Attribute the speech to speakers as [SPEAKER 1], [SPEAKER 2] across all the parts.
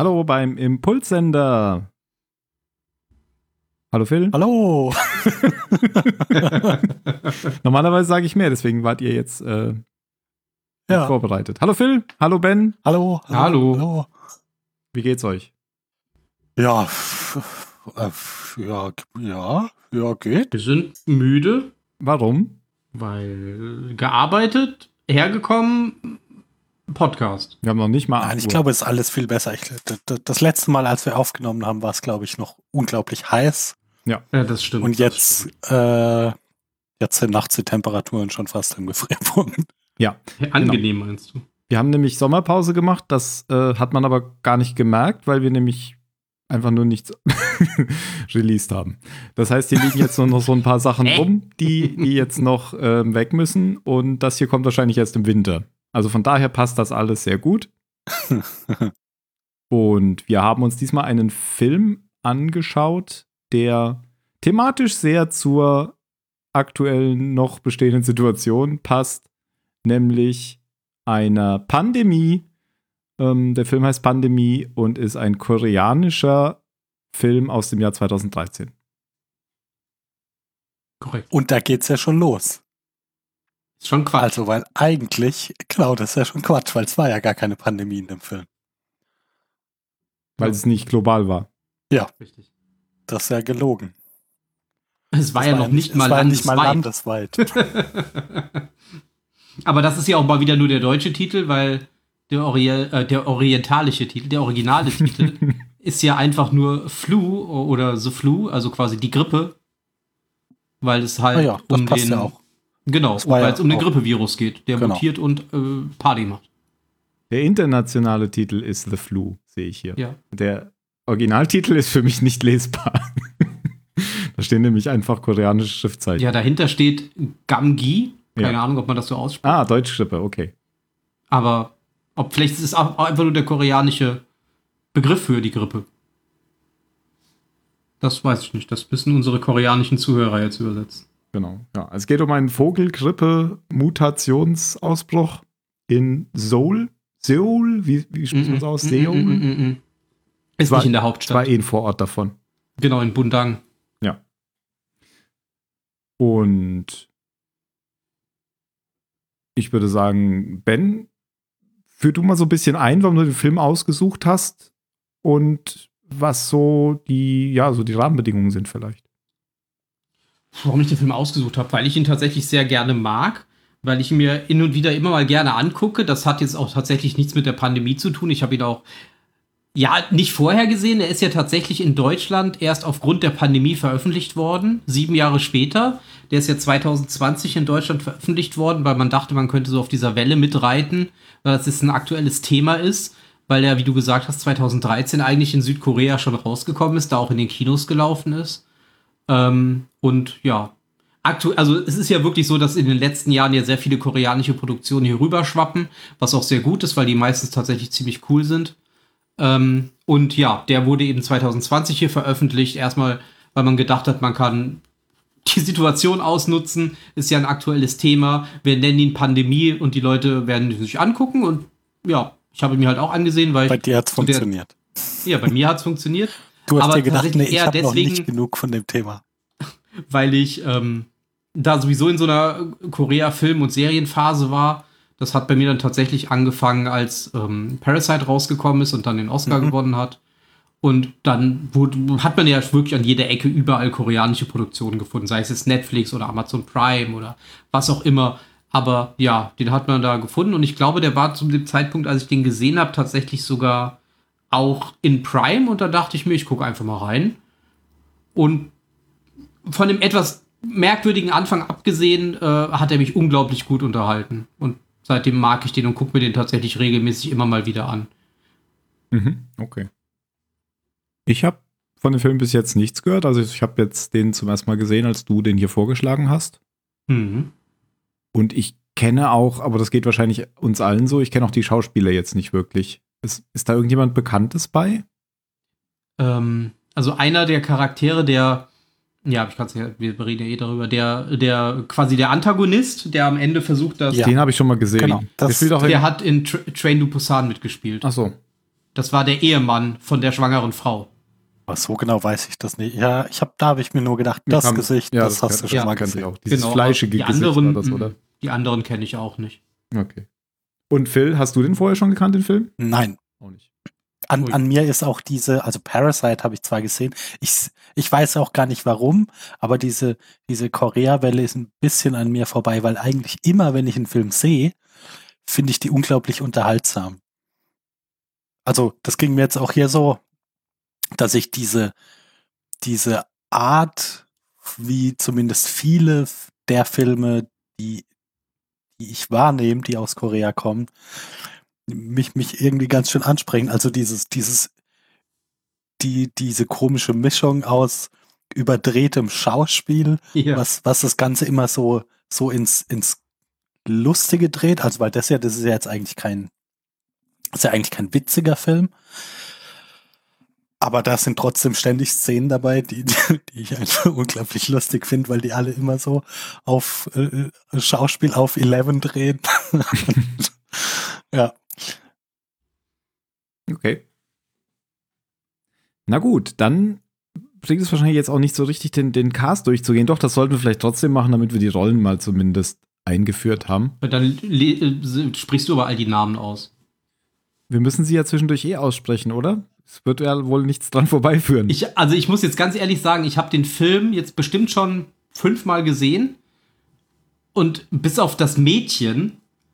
[SPEAKER 1] Hallo beim Impulssender. Hallo Phil.
[SPEAKER 2] Hallo.
[SPEAKER 1] Normalerweise sage ich mehr, deswegen wart ihr jetzt äh,
[SPEAKER 2] Ja.
[SPEAKER 1] vorbereitet. Hallo Phil. Hallo Ben.
[SPEAKER 2] Hallo.
[SPEAKER 3] Hallo.
[SPEAKER 2] Hallo.
[SPEAKER 1] Wie geht's euch?
[SPEAKER 2] Ja. äh, Ja, ja, ja, geht.
[SPEAKER 3] Wir sind müde,
[SPEAKER 1] Warum?
[SPEAKER 3] weil gearbeitet, hergekommen, Podcast.
[SPEAKER 1] Wir haben noch nicht mal.
[SPEAKER 2] Nein, ich
[SPEAKER 1] Uhr.
[SPEAKER 2] glaube, es ist alles viel besser. Ich, das letzte Mal, als wir aufgenommen haben, war es, glaube ich, noch unglaublich heiß.
[SPEAKER 3] Ja, das stimmt.
[SPEAKER 2] Und jetzt, äh, jetzt sind nachts die Temperaturen schon fast im Gefrierpunkt.
[SPEAKER 1] Ja.
[SPEAKER 3] Angenehm meinst du?
[SPEAKER 1] Wir haben nämlich Sommerpause gemacht. Das äh, hat man aber gar nicht gemerkt, weil wir nämlich einfach nur nichts released haben. Das heißt, hier liegen jetzt nur noch so ein paar Sachen rum, die, die jetzt noch ähm, weg müssen. Und das hier kommt wahrscheinlich erst im Winter. Also von daher passt das alles sehr gut. Und wir haben uns diesmal einen Film angeschaut, der thematisch sehr zur aktuellen noch bestehenden Situation passt, nämlich einer Pandemie. Ähm, der Film heißt Pandemie und ist ein koreanischer Film aus dem Jahr 2013.
[SPEAKER 3] Korrekt.
[SPEAKER 2] Und da geht's ja schon los.
[SPEAKER 3] Ist schon Quatsch.
[SPEAKER 2] Also, weil eigentlich, genau, das ist ja schon Quatsch, weil es war ja gar keine Pandemie in dem Film.
[SPEAKER 1] Weil
[SPEAKER 3] Ja.
[SPEAKER 1] es nicht global war.
[SPEAKER 3] Richtig.
[SPEAKER 2] Das ist ja gelogen.
[SPEAKER 3] Es war
[SPEAKER 2] Das
[SPEAKER 3] ja noch nicht
[SPEAKER 2] es
[SPEAKER 3] mal
[SPEAKER 2] war nicht mal
[SPEAKER 3] landesweit.
[SPEAKER 2] landesweit.
[SPEAKER 3] Aber das ist ja auch mal wieder nur der deutsche Titel, weil der, Ori äh, der orientalische Titel, der originale Titel, ist ja einfach nur Flu oder The Flu, also quasi die Grippe. Weil es halt
[SPEAKER 2] Ah ja, das
[SPEAKER 3] um
[SPEAKER 2] passt
[SPEAKER 3] den.
[SPEAKER 2] ja auch.
[SPEAKER 3] Genau, weil es um den Grippevirus geht, der
[SPEAKER 2] Genau.
[SPEAKER 3] mutiert und äh, Party macht.
[SPEAKER 1] Der internationale Titel ist The Flu, sehe ich hier.
[SPEAKER 3] Ja.
[SPEAKER 1] Der Originaltitel ist für mich nicht lesbar. da stehen nämlich einfach koreanische Schriftzeichen.
[SPEAKER 3] Ja, dahinter steht Gamgi. Keine
[SPEAKER 1] Ja.
[SPEAKER 3] Ahnung, ob man das so ausspricht.
[SPEAKER 1] Ah, Deutschgrippe, okay.
[SPEAKER 3] Aber ob vielleicht ist es auch einfach nur der koreanische Begriff für die Grippe. Das weiß ich nicht. Das müssen unsere koreanischen Zuhörer jetzt übersetzen.
[SPEAKER 1] Genau. Ja, es geht um einen Vogelgrippe-Mutationsausbruch in Seoul. Seoul? Wie, wie spricht man es aus? Seoul?
[SPEAKER 3] Mm, mm, mm. Ist
[SPEAKER 1] war-
[SPEAKER 3] nicht in der
[SPEAKER 1] Das war
[SPEAKER 3] Hauptstadt.
[SPEAKER 1] eh ein Vorort davon.
[SPEAKER 3] Genau, in Bundang.
[SPEAKER 1] Und ich würde sagen, Ben, führ du mal so ein bisschen ein, warum du den Film ausgesucht hast und was so die, ja, so die Rahmenbedingungen sind vielleicht.
[SPEAKER 3] Warum ich den Film ausgesucht habe? Weil ich ihn tatsächlich sehr gerne mag. Weil ich ihn mir hin und wieder immer mal gerne angucke. Das hat jetzt auch tatsächlich nichts mit der Pandemie zu tun. Ich habe ihn auch ja, nicht vorher gesehen. Er ist ja tatsächlich in Deutschland erst aufgrund der Pandemie veröffentlicht worden, sieben Jahre später. Der ist ja 2020 in Deutschland veröffentlicht worden, weil man dachte, man könnte so auf dieser Welle mitreiten, weil das jetzt ein aktuelles Thema ist, weil er, wie du gesagt hast, 2013 eigentlich in Südkorea schon rausgekommen ist, da auch in den Kinos gelaufen ist. Ähm, und ja, aktuell, also es ist ja wirklich so, dass in den letzten Jahren ja sehr viele koreanische Produktionen hier rüberschwappen, was auch sehr gut ist, weil die meistens tatsächlich ziemlich cool sind. Ähm, und ja, der wurde eben 2020 hier veröffentlicht. Erstmal, weil man gedacht hat, man kann die Situation ausnutzen. Ist ja ein aktuelles Thema. Wir nennen ihn Pandemie und die Leute werden ihn sich angucken. Und ja, ich habe ihn mir halt auch angesehen, weil
[SPEAKER 2] Bei dir
[SPEAKER 3] zu der-
[SPEAKER 2] funktioniert.
[SPEAKER 3] ja, bei mir hat es funktioniert,
[SPEAKER 2] Du hast
[SPEAKER 3] aber
[SPEAKER 2] dir gedacht, nee, ich habe noch nicht genug von dem Thema.
[SPEAKER 3] weil ich ähm, da sowieso in so einer Korea-Film- und Serienphase war. Das hat bei mir dann tatsächlich angefangen, als ähm, Parasite rausgekommen ist und dann den Oscar
[SPEAKER 2] Mhm.
[SPEAKER 3] gewonnen hat. Und dann wurde, hat man ja wirklich an jeder Ecke überall koreanische Produktionen gefunden, sei es jetzt Netflix oder Amazon Prime oder was auch immer. Aber ja, den hat man da gefunden und ich glaube, der war zu dem Zeitpunkt, als ich den gesehen habe, tatsächlich sogar auch in Prime und da dachte ich mir, ich gucke einfach mal rein. Und von dem etwas merkwürdigen Anfang abgesehen, äh, hat er mich unglaublich gut unterhalten. Und seitdem mag ich den und gucke mir den tatsächlich regelmäßig immer mal wieder an.
[SPEAKER 1] Mhm, okay. Ich habe von dem Film bis jetzt nichts gehört. Also ich habe jetzt den zum ersten Mal gesehen, als du den hier vorgeschlagen hast.
[SPEAKER 3] Mhm.
[SPEAKER 1] Und ich kenne auch, aber das geht wahrscheinlich uns allen so, ich kenne auch die Schauspieler jetzt nicht wirklich. Ist, ist da irgendjemand Bekanntes bei?
[SPEAKER 3] Ähm, also einer der Charaktere, der, ja, ich kann es ja, wir reden ja eh darüber, der, der quasi der Antagonist, der am Ende versucht, dass
[SPEAKER 2] Ja.
[SPEAKER 1] Den habe ich schon mal gesehen.
[SPEAKER 2] Genau,
[SPEAKER 1] Der
[SPEAKER 2] das-
[SPEAKER 1] in,
[SPEAKER 3] der hat in Tra Train to Busan mitgespielt.
[SPEAKER 1] Ach so.
[SPEAKER 3] Das war der Ehemann von der schwangeren Frau.
[SPEAKER 2] Aber so genau weiß ich das nicht. Ja, ich habe, da habe ich mir nur gedacht, das
[SPEAKER 1] kam-
[SPEAKER 2] Gesicht,
[SPEAKER 1] ja,
[SPEAKER 2] das,
[SPEAKER 1] das
[SPEAKER 2] hast
[SPEAKER 1] kann-
[SPEAKER 2] du schon
[SPEAKER 3] ja,
[SPEAKER 2] mal gesehen.
[SPEAKER 1] auch. Dieses
[SPEAKER 3] Genau,
[SPEAKER 1] fleischige
[SPEAKER 3] die
[SPEAKER 1] Gesicht
[SPEAKER 3] anderen,
[SPEAKER 1] war das, oder?
[SPEAKER 3] Die anderen kenne ich auch nicht.
[SPEAKER 1] Okay. Und Phil, hast du den vorher schon gekannt, den Film?
[SPEAKER 2] Nein,
[SPEAKER 1] Auch nicht.
[SPEAKER 2] An, an mir ist auch diese, also Parasite habe ich zwar gesehen, ich, ich weiß auch gar nicht warum, aber diese, diese Korea-Welle ist ein bisschen an mir vorbei, weil eigentlich immer, wenn ich einen Film sehe, finde ich die unglaublich unterhaltsam. Also, das ging mir jetzt auch hier so, dass ich diese, diese Art, wie zumindest viele der Filme, die, die ich wahrnehme, die aus Korea kommen, mich, mich irgendwie ganz schön ansprechen. Also dieses, dieses, die, diese komische Mischung aus überdrehtem Schauspiel,
[SPEAKER 3] Ja.
[SPEAKER 2] was, was das Ganze immer so, so ins, ins Lustige dreht. Also, weil das ja, das ist ja jetzt eigentlich kein, ist ja eigentlich kein witziger Film. Aber da sind trotzdem ständig Szenen dabei, die, die ich einfach unglaublich lustig finde, weil die alle immer so auf äh, Schauspiel auf 11 drehen. ja.
[SPEAKER 1] Okay. Na gut, dann bringt es wahrscheinlich jetzt auch nicht so richtig, den, den Cast durchzugehen. Doch, das sollten wir vielleicht trotzdem machen, damit wir die Rollen mal zumindest eingeführt haben.
[SPEAKER 3] Dann äh, sprichst du aber all die Namen aus.
[SPEAKER 1] Wir müssen sie ja zwischendurch eh aussprechen, oder? Es wird ja wohl nichts dran vorbeiführen.
[SPEAKER 3] Ich, also ich muss jetzt ganz ehrlich sagen, ich habe den Film jetzt bestimmt schon fünfmal gesehen und bis auf das Mädchen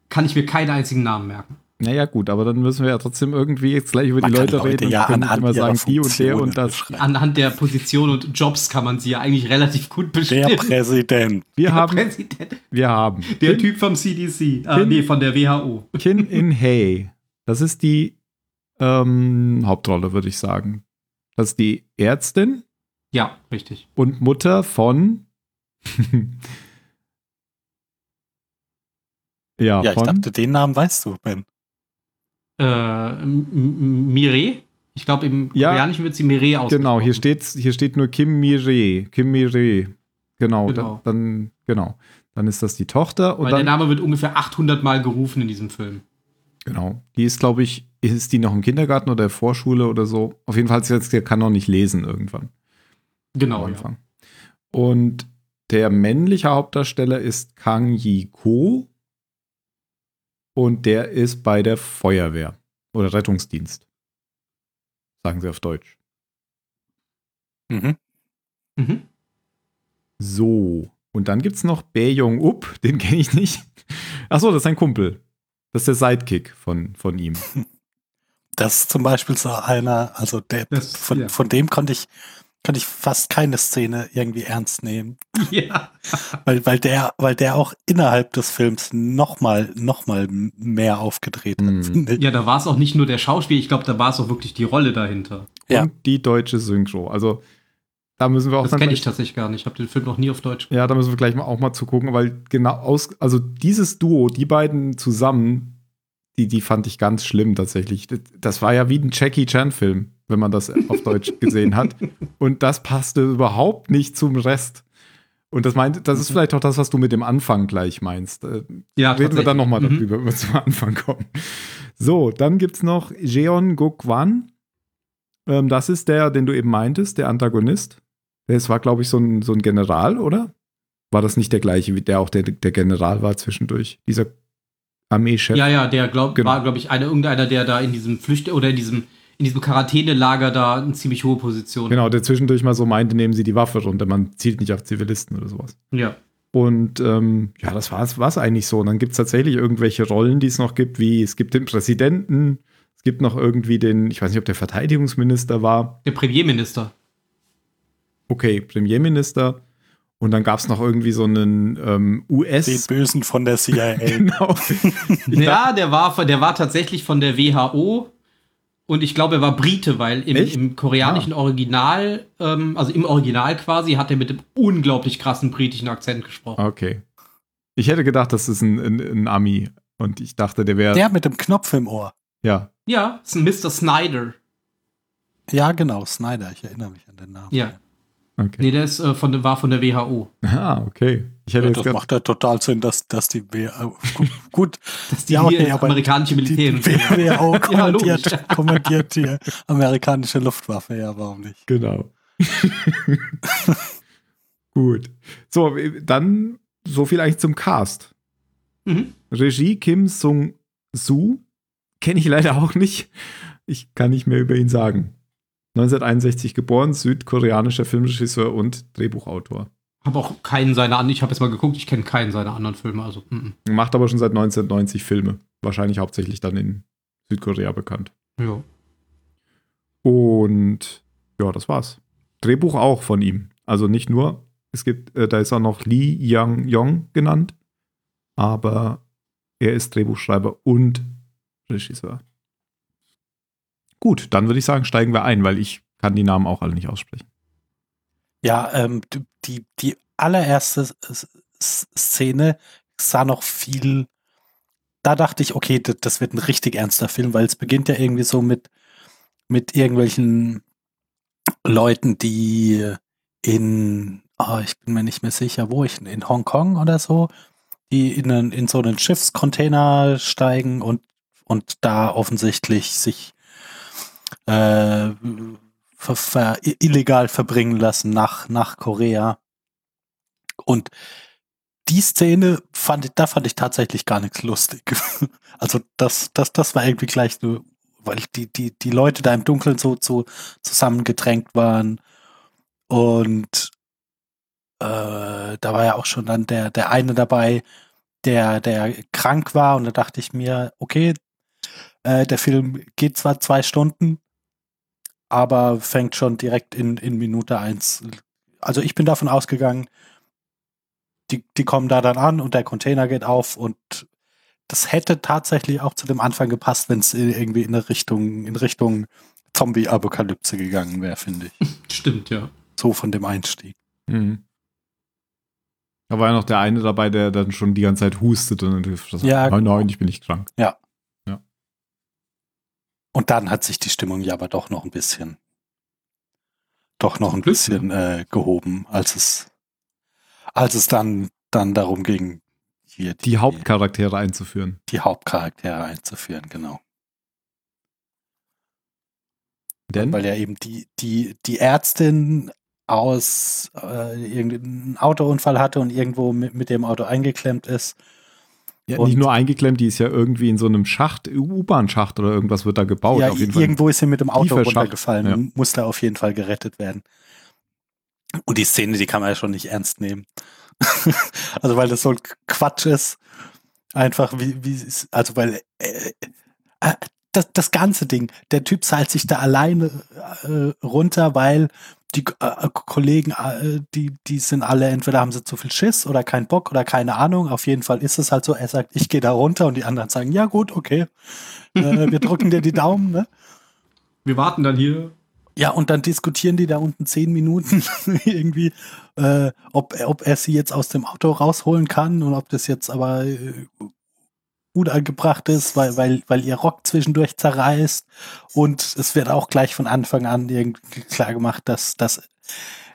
[SPEAKER 3] kann ich mir keinen einzigen Namen merken.
[SPEAKER 1] naja, gut, aber dann müssen wir ja trotzdem irgendwie jetzt gleich über
[SPEAKER 2] Man
[SPEAKER 1] die Leute
[SPEAKER 2] Leute
[SPEAKER 1] reden
[SPEAKER 2] ja
[SPEAKER 1] und
[SPEAKER 2] anhand
[SPEAKER 1] immer sagen, die und der und das.
[SPEAKER 3] Anhand der Position und Jobs kann man sie ja eigentlich relativ gut
[SPEAKER 2] Der
[SPEAKER 3] bestimmen.
[SPEAKER 2] Präsident.
[SPEAKER 1] Wir
[SPEAKER 3] Der
[SPEAKER 1] haben,
[SPEAKER 3] Präsident.
[SPEAKER 1] wir haben
[SPEAKER 3] Der Typ vom CDC. Ah,
[SPEAKER 1] Kim-
[SPEAKER 3] nee, von der WHO.
[SPEAKER 1] Kim In Hey. Das ist die ähm, Hauptrolle, würde ich sagen. Das ist die Ärztin
[SPEAKER 3] Ja, richtig.
[SPEAKER 1] und Mutter von. ja,
[SPEAKER 2] Ja, ich
[SPEAKER 1] von.
[SPEAKER 2] dachte, den Namen weißt du, Ben.
[SPEAKER 3] Äh, Mire? Ich glaube, im
[SPEAKER 1] Ja.
[SPEAKER 3] Koreanischen wird sie Mire ausgesprochen.
[SPEAKER 1] genau, hier steht, hier steht nur Kim Mire. Kim Mire. Genau,
[SPEAKER 3] Genau.
[SPEAKER 1] Da, dann, genau. Dann ist das die Tochter und
[SPEAKER 3] Weil der
[SPEAKER 1] dann,
[SPEAKER 3] Name wird ungefähr 800 Mal gerufen in diesem Film.
[SPEAKER 1] genau. Die ist, glaube ich, ist die noch im Kindergarten oder Vorschule oder so? Auf jeden Fall, ist jetzt, der kann noch nicht lesen irgendwann.
[SPEAKER 3] Genau.
[SPEAKER 1] am
[SPEAKER 3] Ja.
[SPEAKER 1] Anfang. Und der männliche Hauptdarsteller ist Kang Yi-ko. Und der ist bei der Feuerwehr oder Rettungsdienst. Sagen sie auf Deutsch.
[SPEAKER 2] Mhm.
[SPEAKER 3] Mhm.
[SPEAKER 1] So. Und dann gibt es noch Bae Jong-up, den kenne ich nicht. Achso, das ist ein Kumpel. Das ist der Sidekick von, von ihm.
[SPEAKER 2] Das ist zum Beispiel so einer, also der,
[SPEAKER 3] Das-
[SPEAKER 2] von,
[SPEAKER 3] ja.
[SPEAKER 2] von dem konnte ich, konnte ich fast keine Szene irgendwie ernst nehmen.
[SPEAKER 3] ja.
[SPEAKER 2] Weil, weil der, weil der auch innerhalb des Films nochmal, noch mal mehr aufgedreht
[SPEAKER 1] Mhm.
[SPEAKER 2] hat, ich.
[SPEAKER 3] Ja, da war es auch nicht nur der Schauspiel, ich glaube, da war es auch wirklich die Rolle dahinter.
[SPEAKER 2] Ja.
[SPEAKER 1] Und die deutsche Synchro. Also, da müssen wir auch
[SPEAKER 3] Das kenne ich tatsächlich gar nicht. Ich habe den Film noch nie auf Deutsch
[SPEAKER 1] Ja, da müssen wir gleich mal auch mal zugucken, weil genau aus, also dieses Duo, die beiden zusammen, die, die fand ich ganz schlimm tatsächlich. Das- war ja wie ein Jackie Chan-Film, wenn man das auf Deutsch gesehen hat. Und das passte überhaupt nicht zum Rest. Und das meint, das ist vielleicht auch das, was du mit dem Anfang gleich meinst. Äh,
[SPEAKER 3] Ja,
[SPEAKER 1] Reden wir dann nochmal
[SPEAKER 3] Mhm.
[SPEAKER 1] darüber, wenn wir zum Anfang kommen. So, dann gibt es noch Jeon Gokwan. Ähm, das ist der, den du eben meintest, der Antagonist. Das war, glaube ich, so ein, so ein General, oder? War das nicht der gleiche, wie der auch der, der General war zwischendurch? Dieser Armeechef?
[SPEAKER 3] Ja, ja, der glaub,
[SPEAKER 1] Genau.
[SPEAKER 3] war, glaube ich, einer, irgendeiner, der da in diesem Flücht- oder in diesem, in diesem Quarantänelager da eine ziemlich hohe Position
[SPEAKER 1] Genau, der zwischendurch mal so meinte, nehmen Sie die Waffe runter, man zielt nicht auf Zivilisten oder sowas.
[SPEAKER 3] Ja.
[SPEAKER 1] Und ähm, ja, das war es eigentlich so. Und dann gibt es tatsächlich irgendwelche Rollen, die es noch gibt, wie es gibt den Präsidenten, es gibt noch irgendwie den, ich weiß nicht, ob der Verteidigungsminister war,
[SPEAKER 3] Der Premierminister.
[SPEAKER 1] okay, Premierminister. Und dann gab es noch irgendwie so einen ähm, US.
[SPEAKER 2] Den Bösen von der CIA.
[SPEAKER 1] genau.
[SPEAKER 3] Ja, der war, von- der war tatsächlich von der WHO und ich glaube, er war Brite, weil im, im koreanischen Original, ähm, also im Original quasi, hat er mit dem unglaublich krassen britischen Akzent gesprochen.
[SPEAKER 1] Okay. Ich hätte gedacht, das ist ein, ein, ein Ami. Und ich dachte, der wäre.
[SPEAKER 2] Der mit dem Knopf im Ohr.
[SPEAKER 1] Ja.
[SPEAKER 3] Ja, ist ein Mr. Snyder.
[SPEAKER 2] Ja, genau, Snyder, ich erinnere mich an den Namen.
[SPEAKER 3] Ja.
[SPEAKER 1] Okay.
[SPEAKER 3] Nee, der ist, äh, von, war von der WHO.
[SPEAKER 1] Ah, okay. Ich hätte
[SPEAKER 2] Ja,
[SPEAKER 1] jetzt
[SPEAKER 2] das macht ja total Sinn, dass, dass die W- gu- gut,
[SPEAKER 3] Dass die
[SPEAKER 2] Ja, okay,
[SPEAKER 3] amerikanische Militär
[SPEAKER 2] die, die WHO
[SPEAKER 3] Ja,
[SPEAKER 2] kommentiert,
[SPEAKER 3] logisch.
[SPEAKER 2] kommentiert die amerikanische Luftwaffe, ja, warum nicht?
[SPEAKER 1] Genau. Gut. So, dann so viel eigentlich zum Cast.
[SPEAKER 3] Mhm.
[SPEAKER 1] Regie Kim Sung-Soo. Kenne ich leider auch nicht. Ich kann nicht mehr über ihn sagen. 1961 geboren, südkoreanischer Filmregisseur und Drehbuchautor.
[SPEAKER 3] Habe auch keinen seiner anderen, ich habe jetzt mal geguckt, ich kenne keinen seiner anderen Filme, also mhm.
[SPEAKER 1] Macht aber schon seit 1990 Filme. Wahrscheinlich hauptsächlich dann in Südkorea bekannt.
[SPEAKER 3] ja.
[SPEAKER 1] Und ja, das war's. Drehbuch auch von ihm. Also nicht nur, es gibt, äh, da ist auch noch Lee Young Yong genannt, aber er ist Drehbuchschreiber und Regisseur. Gut, dann würde ich sagen, steigen wir ein, weil ich kann die Namen auch alle nicht aussprechen.
[SPEAKER 2] Ja, ähm, die- die, allererste Szene sah noch viel. Da dachte ich, okay, das, wird ein richtig ernster Film, weil es beginnt ja irgendwie so mit, mit irgendwelchen Leuten, die in, oh, ich bin mir nicht mehr sicher, wo ich, in Hongkong oder so, die in, in so einen Schiffscontainer steigen und, und da offensichtlich sich äh, ver, ver, illegal verbringen lassen nach, nach Korea. Und die Szene fand ich, da fand ich tatsächlich gar nichts lustig. Also das, das, das war irgendwie gleich nur, weil die, die, die Leute da im Dunkeln so, so zusammengedrängt waren. Und äh, da war ja auch schon dann der, der eine dabei, der, der krank war. Und da dachte ich mir, okay, äh, der Film geht zwar zwei Stunden, aber fängt schon direkt in, in Minute eins. Also ich bin davon ausgegangen, die, die kommen da dann an und der Container geht auf und das hätte tatsächlich auch zu dem Anfang gepasst, wenn es irgendwie in eine Richtung, in Richtung Zombie-Apokalypse gegangen wäre, finde ich.
[SPEAKER 3] Stimmt, ja.
[SPEAKER 2] So von dem Einstieg.
[SPEAKER 1] Mhm. Da war ja noch der eine dabei, der dann schon die ganze Zeit hustet und dann gesagt,
[SPEAKER 2] Ja,
[SPEAKER 1] nein, nein, ich bin nicht krank.
[SPEAKER 2] Und dann hat sich die Stimmung ja aber doch noch ein bisschen, doch noch ein
[SPEAKER 3] Glück,
[SPEAKER 2] bisschen äh, gehoben, als es, als es dann, dann darum ging, hier
[SPEAKER 1] Die Hauptcharaktere einzuführen.
[SPEAKER 2] die Hauptcharaktere einzuführen, genau.
[SPEAKER 1] Denn
[SPEAKER 2] Weil ja eben die, die, die Ärztin aus äh, irgendeinem Autounfall hatte und irgendwo mit, mit dem Auto eingeklemmt ist.
[SPEAKER 1] Ja,
[SPEAKER 2] und-
[SPEAKER 1] nicht nur eingeklemmt, die ist ja irgendwie in so einem Schacht, U-Bahn-Schacht oder irgendwas wird da gebaut.
[SPEAKER 2] ja, irgendwo ist sie mit dem Auto runtergefallen
[SPEAKER 1] ja.
[SPEAKER 2] und musste auf jeden Fall gerettet werden. Und die Szene, die kann man ja schon nicht ernst nehmen. also weil das so ein Quatsch ist. Einfach wie, wie also weil äh, äh, das, das ganze Ding, der Typ zahlt sich da alleine äh, runter, weil die äh, Kollegen, äh, die, die sind alle, entweder haben sie zu viel Schiss oder keinen Bock oder keine Ahnung. Auf jeden Fall ist es halt so, er sagt, ich gehe da runter und die anderen sagen, ja gut, okay, äh, wir drücken dir die Daumen, ne?
[SPEAKER 3] Wir warten dann hier.
[SPEAKER 2] Ja, und dann diskutieren die da unten zehn Minuten irgendwie, äh, ob, ob er sie jetzt aus dem Auto rausholen kann und ob das jetzt aber äh, gut angebracht ist, weil, weil, weil ihr Rock zwischendurch zerreißt. Und es wird auch gleich von Anfang an irgendwie klar gemacht, dass, dass,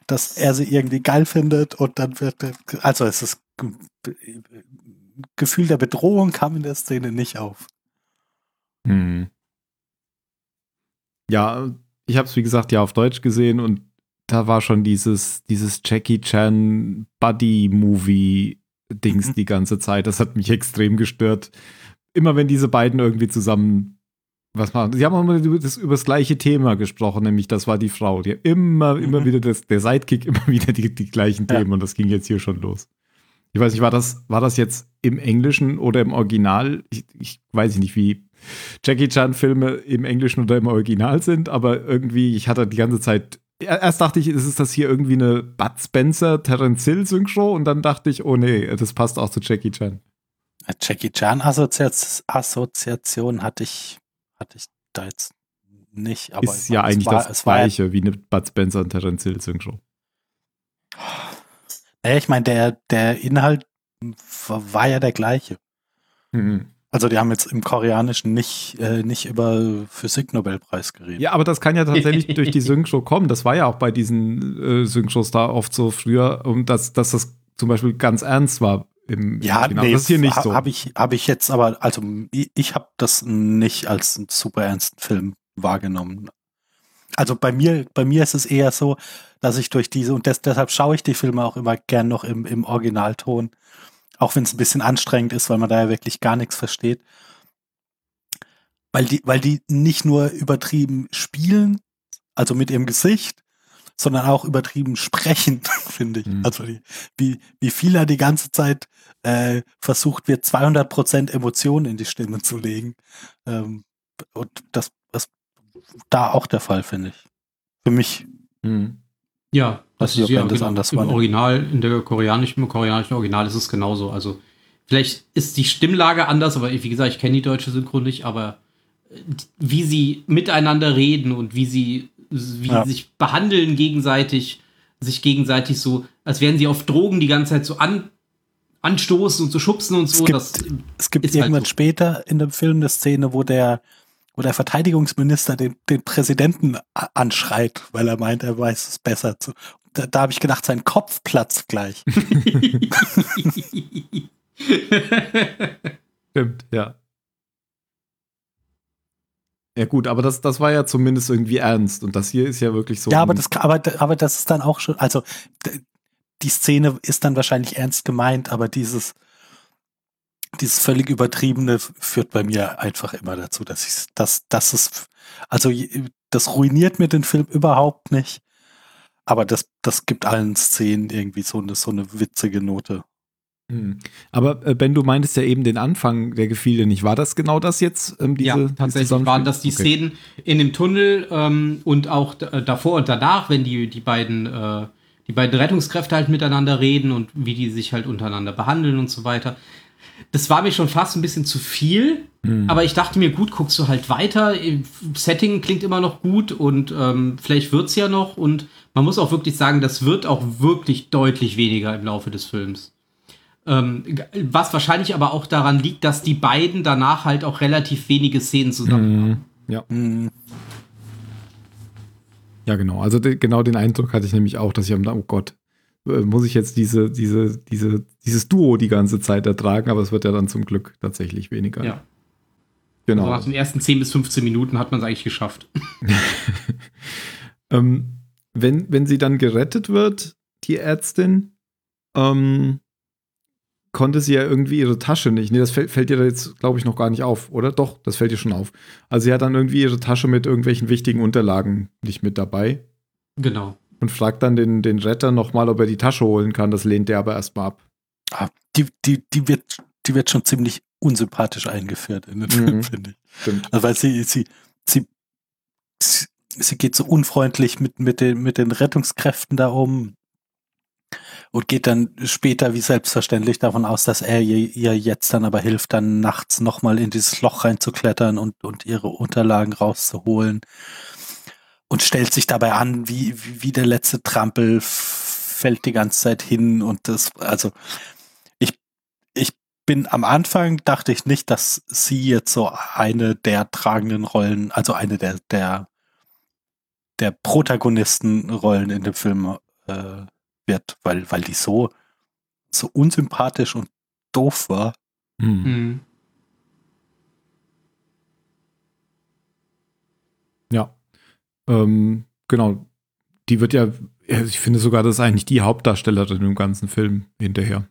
[SPEAKER 2] dass er sie irgendwie geil findet und dann wird, also es ist Ge- Gefühl der Bedrohung kam in der Szene nicht auf.
[SPEAKER 1] Hm. Ja, ich habe es wie gesagt ja auf Deutsch gesehen und da war schon dieses, dieses Jackie Chan Buddy-Movie-Dings
[SPEAKER 2] Mhm.
[SPEAKER 1] die ganze Zeit. Das hat mich extrem gestört. Immer wenn diese beiden irgendwie zusammen was machen. Sie haben auch immer über das, über das gleiche Thema gesprochen, nämlich das war die Frau. Die immer, immer
[SPEAKER 2] Mhm.
[SPEAKER 1] wieder das, der Sidekick, immer wieder die, die gleichen
[SPEAKER 2] Ja.
[SPEAKER 1] Themen und das ging jetzt hier schon los. Ich weiß nicht, war das, war das jetzt im Englischen oder im Original? Ich, ich weiß nicht, wie Jackie Chan-Filme im Englischen oder im Original sind, aber irgendwie, ich hatte die ganze Zeit. Erst dachte ich, ist das hier irgendwie eine Bud Spencer, Terence Hill Synchro und dann dachte ich, oh nee, das passt auch zu Jackie Chan.
[SPEAKER 2] Jackie Chan Assoziation hatte ich, hatte ich da jetzt nicht. Aber
[SPEAKER 1] ist ja
[SPEAKER 2] es
[SPEAKER 1] eigentlich
[SPEAKER 2] war,
[SPEAKER 1] das
[SPEAKER 2] war ja-
[SPEAKER 1] gleiche wie eine Bud Spencer und Terence Hill Synchro.
[SPEAKER 2] Naja, ich meine, der, der Inhalt war, war ja der gleiche.
[SPEAKER 1] Mhm.
[SPEAKER 2] Also die haben jetzt im Koreanischen nicht, äh, nicht über Physik-Nobelpreis geredet.
[SPEAKER 1] Ja, aber das kann ja tatsächlich durch die Synchro kommen. Das war ja auch bei diesen äh, Synchros da oft so früher, um dass, dass das zum Beispiel ganz ernst war im
[SPEAKER 2] Ja,
[SPEAKER 1] Original.
[SPEAKER 2] nee,
[SPEAKER 1] das ist hier nicht so.
[SPEAKER 2] Habe ich, hab ich jetzt aber, also ich, ich habe das nicht als einen super ernsten Film wahrgenommen. Also bei mir, bei mir ist es eher so, dass ich durch diese, und des, deshalb schaue ich die Filme auch immer gern noch im, im Originalton, auch wenn es ein bisschen anstrengend ist, weil man da ja wirklich gar nichts versteht. Weil die, weil die nicht nur übertrieben spielen, also mit ihrem Gesicht, sondern auch übertrieben sprechen, finde ich.
[SPEAKER 1] Mhm.
[SPEAKER 2] Also die, wie, wie viel er die ganze Zeit äh, versucht wird, 200% Emotionen in die Stimme zu legen. Ähm, und das ist da auch der Fall, finde ich. Für mich.
[SPEAKER 1] Hm.
[SPEAKER 3] Ja,
[SPEAKER 2] Weiß nicht,
[SPEAKER 3] ist
[SPEAKER 2] ob
[SPEAKER 3] ja
[SPEAKER 2] das
[SPEAKER 3] genau,
[SPEAKER 2] anders
[SPEAKER 3] im
[SPEAKER 2] wahrnimmt.
[SPEAKER 3] Original, in der koreanischen, im koreanischen Original ist es genauso. Also vielleicht ist die Stimmlage anders, aber wie gesagt, ich kenne die deutsche Synchron nicht, aber äh, wie sie miteinander reden und wie sie wie
[SPEAKER 2] Ja.
[SPEAKER 3] sich behandeln gegenseitig, sich gegenseitig so, als wären sie auf Drogen die ganze Zeit so an, anstoßen und so schubsen und so.
[SPEAKER 2] gibt-
[SPEAKER 3] das,
[SPEAKER 2] Es gibt
[SPEAKER 3] halt
[SPEAKER 2] irgendwann
[SPEAKER 3] so.
[SPEAKER 2] später in dem Film eine Szene, wo der, wo der Verteidigungsminister den, den Präsidenten anschreit, weil er meint, er weiß es besser. Zu. Da, da habe ich gedacht, sein Kopf platzt gleich.
[SPEAKER 1] Stimmt, ja. Ja, gut, aber das, das war ja zumindest irgendwie ernst. Und das hier ist ja wirklich so.
[SPEAKER 2] ja, aber das, aber, aber das ist dann auch schon, also die Szene ist dann wahrscheinlich ernst gemeint, aber dieses, dieses völlig übertriebene führt bei mir einfach immer dazu, dass ich, dass, dass es, also das ruiniert mir den Film überhaupt nicht, aber das, das gibt allen Szenen irgendwie so eine, so eine witzige Note.
[SPEAKER 1] Hm. Aber äh, Ben, du meintest ja eben den Anfang, der gefiel dir nicht. War das genau das jetzt? Ähm, diese,
[SPEAKER 3] ja, tatsächlich waren das die
[SPEAKER 1] Okay.
[SPEAKER 3] Szenen in dem Tunnel ähm, und auch äh, davor und danach, wenn die, die beiden äh, die beiden Rettungskräfte halt miteinander reden und wie die sich halt untereinander behandeln und so weiter. Das war mir schon fast ein bisschen zu viel,
[SPEAKER 1] Hm.
[SPEAKER 3] aber ich dachte mir, gut, guckst du halt weiter. Setting klingt immer noch gut und ähm, vielleicht wird's ja noch und man muss auch wirklich sagen, das wird auch wirklich deutlich weniger im Laufe des Films. Ähm, was wahrscheinlich aber auch daran liegt, dass die beiden danach halt auch relativ wenige Szenen zusammen haben.
[SPEAKER 1] Hm. Ja.
[SPEAKER 2] Hm,
[SPEAKER 1] Ja, genau. Also de, genau den Eindruck hatte ich nämlich auch, dass ich am oh Gott, äh, muss ich jetzt diese, diese, diese, dieses Duo die ganze Zeit ertragen, aber es wird ja dann zum Glück tatsächlich weniger.
[SPEAKER 3] Ja.
[SPEAKER 1] genau.
[SPEAKER 3] Also nach den ersten 10 bis 15 Minuten hat man es eigentlich geschafft.
[SPEAKER 1] ähm, wenn, wenn sie dann gerettet wird, die Ärztin, ähm, konnte sie ja irgendwie ihre Tasche nicht. Nee, das fällt, fällt dir da jetzt, glaube ich, noch gar nicht auf, oder? Doch, das fällt dir schon auf. Also sie hat dann irgendwie ihre Tasche mit irgendwelchen wichtigen Unterlagen nicht mit dabei
[SPEAKER 3] Genau.
[SPEAKER 1] und fragt dann den, den Retter nochmal, ob er die Tasche holen kann. Das lehnt der aber erstmal ab.
[SPEAKER 2] ah, die, die, die, wird, die wird schon ziemlich unsympathisch eingeführt in den
[SPEAKER 1] Mhm.
[SPEAKER 2] Film, finde ich.
[SPEAKER 1] Stimmt.
[SPEAKER 2] Also weil sie, sie, sie, sie, sie geht so unfreundlich mit, mit, den, mit den Rettungskräften da um und geht dann später wie selbstverständlich davon aus, dass er ihr, ihr jetzt dann aber hilft, dann nachts nochmal in dieses Loch reinzuklettern und, und ihre Unterlagen rauszuholen und stellt sich dabei an, wie, wie, der letzte Trampel fällt die ganze Zeit hin und das, also ich, ich bin am Anfang dachte ich nicht, dass sie jetzt so eine der tragenden Rollen, also eine der, der, der Protagonistenrollen in dem Film äh, wird, weil, weil die so, so unsympathisch und doof war.
[SPEAKER 1] Hm.
[SPEAKER 3] Mhm.
[SPEAKER 1] Ja. Ähm, genau. Die wird ja, ja, ich finde sogar, das ist eigentlich die Hauptdarstellerin im ganzen Film hinterher.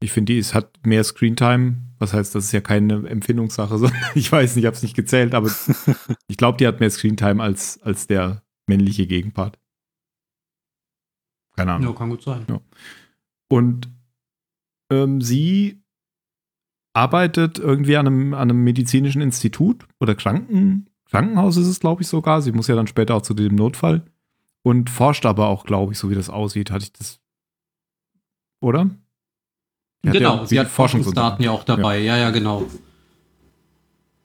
[SPEAKER 1] Ich finde, die ist, hat mehr Screentime. Was heißt, das ist ja keine Empfindungssache, sondern ich weiß nicht, ich habe es nicht gezählt, aber ich glaube, die hat mehr Screentime als, als der männliche Gegenpart. Keine Ahnung.
[SPEAKER 3] Ja, kann gut sein.
[SPEAKER 1] Und ähm, sie arbeitet irgendwie an einem, an einem medizinischen Institut oder Kranken, Krankenhaus ist es, glaube ich, sogar. Sie muss ja dann später auch zu dem Notfall und forscht aber auch, glaube ich, so wie das aussieht. Hatte ich das. Oder? Die hat ja
[SPEAKER 3] genau,
[SPEAKER 1] irgendwie
[SPEAKER 3] sie hat
[SPEAKER 1] Forschungsunterlagen.
[SPEAKER 3] Forschungsdaten ja auch dabei. Ja, ja, genau.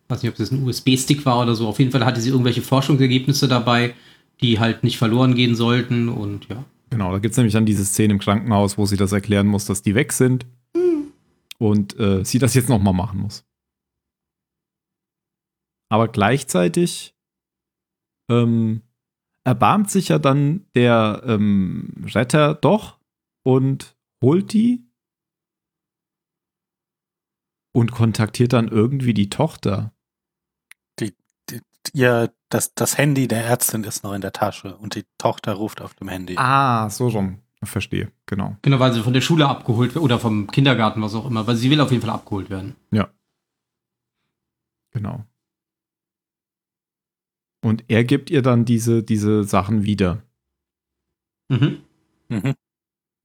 [SPEAKER 3] Weiß nicht, ob das ein USB-Stick war oder so. Auf jeden Fall hatte sie irgendwelche Forschungsergebnisse dabei, die halt nicht verloren gehen sollten und ja.
[SPEAKER 1] Genau, da gibt es nämlich dann diese Szene im Krankenhaus, wo sie das erklären muss, dass die weg sind und äh, sie das jetzt nochmal machen muss. Aber gleichzeitig ähm, erbarmt sich ja dann der ähm, Retter doch und holt die und kontaktiert dann irgendwie die Tochter.
[SPEAKER 2] Ihr, das, das Handy der Ärztin ist noch in der Tasche und die Tochter ruft auf dem Handy.
[SPEAKER 1] Ah, so rum. Verstehe, genau.
[SPEAKER 3] Genau, weil sie von der Schule abgeholt wird oder vom Kindergarten, was auch immer. Weil sie will auf jeden Fall abgeholt werden.
[SPEAKER 1] Ja. Genau. Und er gibt ihr dann diese, diese Sachen wieder.
[SPEAKER 3] Mhm.
[SPEAKER 2] Mhm.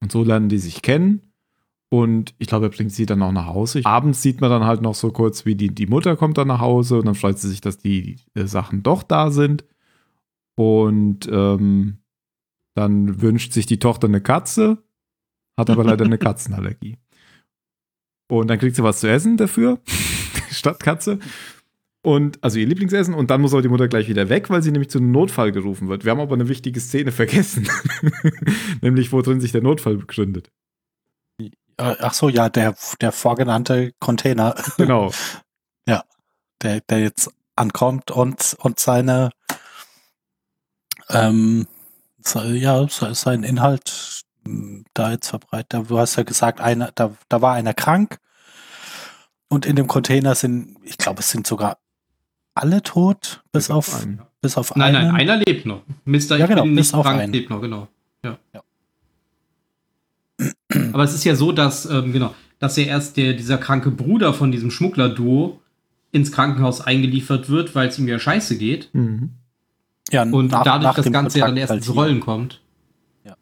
[SPEAKER 1] Und so lernen die sich kennen. Und ich glaube, er bringt sie dann auch nach Hause. Abends sieht man dann halt noch so kurz, wie die, die Mutter kommt dann nach Hause und dann freut sie sich, dass die äh, Sachen doch da sind. Und ähm, dann wünscht sich die Tochter eine Katze, hat aber leider eine Katzenallergie. Und dann kriegt sie was zu essen dafür, statt Katze. Und also ihr Lieblingsessen und dann muss aber die Mutter gleich wieder weg, weil sie nämlich zu einem Notfall gerufen wird. Wir haben aber eine wichtige Szene vergessen, nämlich wo drin sich der Notfall begründet.
[SPEAKER 2] Äh, Ach so, ja, der, der vorgenannte Container,
[SPEAKER 1] Genau.
[SPEAKER 2] der, der jetzt ankommt und, und seine, ähm, ja, se- sein Inhalt mh, da jetzt verbreitet. Du hast ja gesagt, einer, da, da war einer krank und in dem Container sind, ich glaube, es sind sogar alle tot, bis auf,
[SPEAKER 1] einen.
[SPEAKER 2] bis auf
[SPEAKER 3] Nein,
[SPEAKER 2] einen.
[SPEAKER 3] nein, einer lebt noch. Mr.
[SPEAKER 2] Ja,
[SPEAKER 3] Ich
[SPEAKER 2] genau,
[SPEAKER 3] bin
[SPEAKER 2] bis
[SPEAKER 3] nicht
[SPEAKER 2] auf
[SPEAKER 3] krank
[SPEAKER 2] einen.
[SPEAKER 3] lebt noch, genau. Ja.
[SPEAKER 2] Ja.
[SPEAKER 3] Aber es ist ja so, dass, ähm, genau, dass ja erst der, dieser kranke Bruder von diesem Schmuggler-Duo ins Krankenhaus eingeliefert wird, weil es ihm ja scheiße geht.
[SPEAKER 1] Mhm.
[SPEAKER 2] Ja,
[SPEAKER 3] Und
[SPEAKER 2] nach-
[SPEAKER 3] dadurch
[SPEAKER 2] nach
[SPEAKER 3] das Ganze ja dann erst ins Rollen kommt.
[SPEAKER 2] Ja.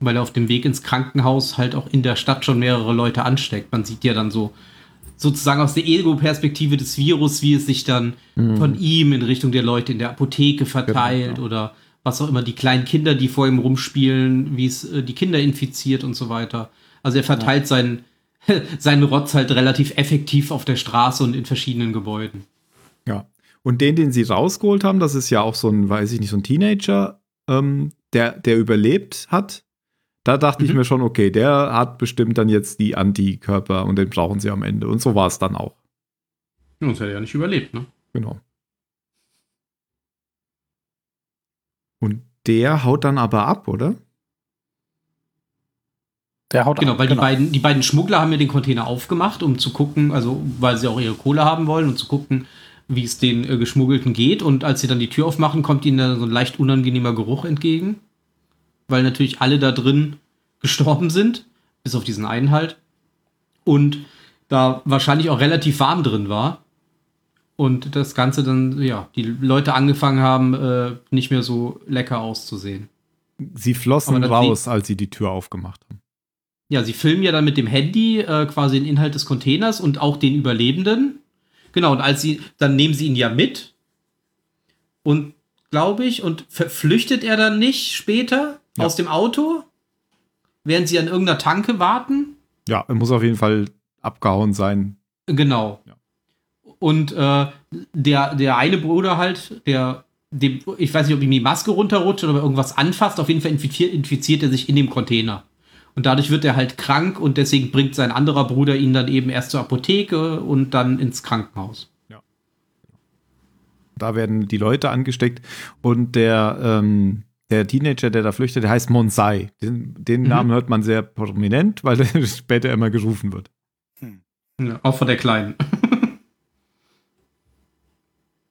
[SPEAKER 3] Weil er auf dem Weg ins Krankenhaus halt auch in der Stadt schon mehrere Leute ansteckt. Man sieht ja dann so sozusagen aus der Ego-Perspektive des Virus, wie es sich dann von ihm in Richtung der Leute in der Apotheke verteilt
[SPEAKER 1] Genau,
[SPEAKER 3] oder was auch immer, die kleinen Kinder, die vor ihm rumspielen, wie es äh, die Kinder infiziert und so weiter. Also er verteilt seinen, seinen Rotz halt relativ effektiv auf der Straße und in verschiedenen Gebäuden.
[SPEAKER 1] Ja. Und den, den sie rausgeholt haben, das ist ja auch so ein, weiß ich nicht, so ein Teenager, ähm, der, der überlebt hat. Da dachte ich
[SPEAKER 3] Mhm.
[SPEAKER 1] mir schon, okay, der hat bestimmt dann jetzt die Antikörper und den brauchen sie am Ende. Und so war es dann auch.
[SPEAKER 3] Sonst hätte er ja nicht überlebt, ne?
[SPEAKER 1] Genau. Und der haut dann aber ab, oder?
[SPEAKER 2] Der haut
[SPEAKER 3] Genau,
[SPEAKER 2] ab,
[SPEAKER 3] weil Die, beiden, die beiden Schmuggler haben ja den Container aufgemacht, um zu gucken, also weil sie auch ihre Kohle haben wollen und zu gucken, wie es den äh, Geschmuggelten geht. Und als sie dann die Tür aufmachen, kommt ihnen dann so ein leicht unangenehmer Geruch entgegen. Weil natürlich alle da drin gestorben sind, bis auf diesen einen halt. Und da wahrscheinlich auch relativ warm drin war. Und das Ganze dann, ja, die Leute angefangen haben, äh, nicht mehr so lecker auszusehen.
[SPEAKER 1] Sie flossen raus, als sie die Tür aufgemacht haben.
[SPEAKER 3] Ja, sie filmen ja dann mit dem Handy äh, quasi den Inhalt des Containers und auch den Überlebenden. Genau, und als sie, dann nehmen sie ihn ja mit. Und glaube ich, und verflüchtet er dann nicht später
[SPEAKER 1] Ja.
[SPEAKER 3] aus dem Auto, während sie an irgendeiner Tanke warten?
[SPEAKER 1] Ja, er muss auf jeden Fall abgehauen sein.
[SPEAKER 3] Genau.
[SPEAKER 1] Ja.
[SPEAKER 3] Und äh, der, der eine Bruder halt, der, dem, ich weiß nicht, ob ihm die Maske runterrutscht oder irgendwas anfasst, auf jeden Fall infiziert, infiziert er sich in dem Container. Und dadurch wird er halt krank und deswegen bringt sein anderer Bruder ihn dann eben erst zur Apotheke und dann ins Krankenhaus.
[SPEAKER 1] Da werden die Leute angesteckt und der, ähm, der Teenager, der da flüchtet, der heißt Monsai. Den, den
[SPEAKER 3] Mhm.
[SPEAKER 1] Namen hört man sehr prominent, weil der später immer gerufen wird.
[SPEAKER 3] Ja, auch von der Kleinen.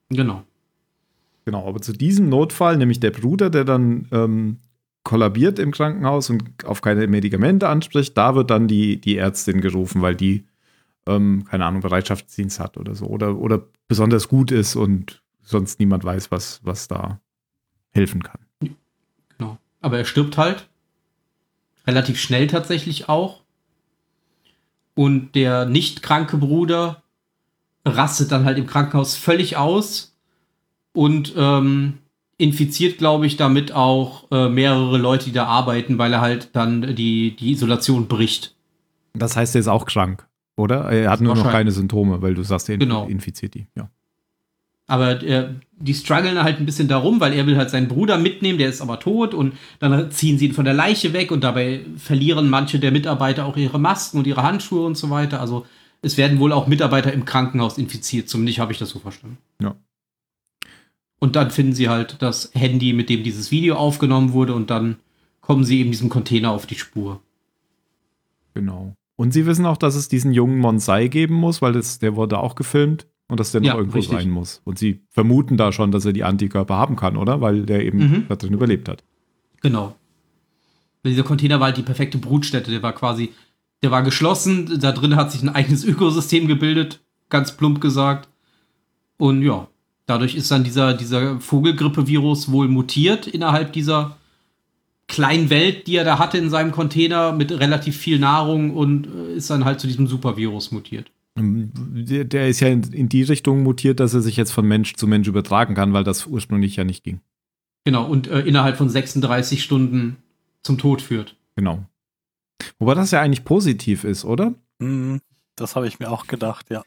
[SPEAKER 3] Genau.
[SPEAKER 1] Genau, aber zu diesem Notfall, nämlich der Bruder, der dann ähm, kollabiert im Krankenhaus und auf keine Medikamente anspricht, da wird dann die, die Ärztin gerufen, weil die, ähm, keine Ahnung, Bereitschaftsdienst hat oder so. Oder, oder besonders gut ist und sonst niemand weiß, was, was da helfen kann.
[SPEAKER 3] Genau. Aber er stirbt halt. Relativ schnell tatsächlich auch. Und der nicht kranke Bruder rastet dann halt im Krankenhaus völlig aus und ähm, infiziert, glaube ich, damit auch äh, mehrere Leute, die da arbeiten, weil er halt dann die, die Isolation bricht.
[SPEAKER 1] Das heißt, er ist auch krank, oder? Er hat nur noch keine Symptome, weil du sagst, er
[SPEAKER 3] Genau.
[SPEAKER 1] infiziert die. Ja.
[SPEAKER 3] Aber äh, die strugglen halt ein bisschen darum, weil er will halt seinen Bruder mitnehmen, der ist aber tot und dann ziehen sie ihn von der Leiche weg und dabei verlieren manche der Mitarbeiter auch ihre Masken und ihre Handschuhe und so weiter. Also es werden wohl auch Mitarbeiter im Krankenhaus infiziert, zumindest habe ich das so verstanden.
[SPEAKER 1] Ja.
[SPEAKER 3] Und dann finden sie halt das Handy, mit dem dieses Video aufgenommen wurde und dann kommen sie eben diesem Container auf die Spur.
[SPEAKER 1] Genau. Und sie wissen auch, dass es diesen jungen Monsai geben muss, weil das, der wurde auch gefilmt und dass der noch
[SPEAKER 3] Ja,
[SPEAKER 1] irgendwo
[SPEAKER 3] richtig.
[SPEAKER 1] sein muss. Und sie vermuten da schon, dass er die Antikörper haben kann, oder? Weil der eben
[SPEAKER 3] Mhm.
[SPEAKER 1] da drin überlebt hat.
[SPEAKER 3] Genau. Dieser Container war halt die perfekte Brutstätte. Der war quasi, der war geschlossen. Da drin hat sich ein eigenes Ökosystem gebildet, ganz plump gesagt. Und ja, dadurch ist dann dieser, dieser Vogelgrippe-Virus wohl mutiert innerhalb dieser kleinen Welt, die er da hatte in seinem Container mit relativ viel Nahrung und äh, ist dann halt zu diesem Supervirus mutiert.
[SPEAKER 1] Ähm, Der, ist ja in, in die Richtung mutiert, dass er sich jetzt von Mensch zu Mensch übertragen kann, weil das ursprünglich ja nicht ging.
[SPEAKER 3] Genau, und äh, innerhalb von 36 Stunden zum Tod führt.
[SPEAKER 1] Genau. Wobei das ja eigentlich positiv ist, oder?
[SPEAKER 2] Mhm, Das habe ich mir auch gedacht, ja.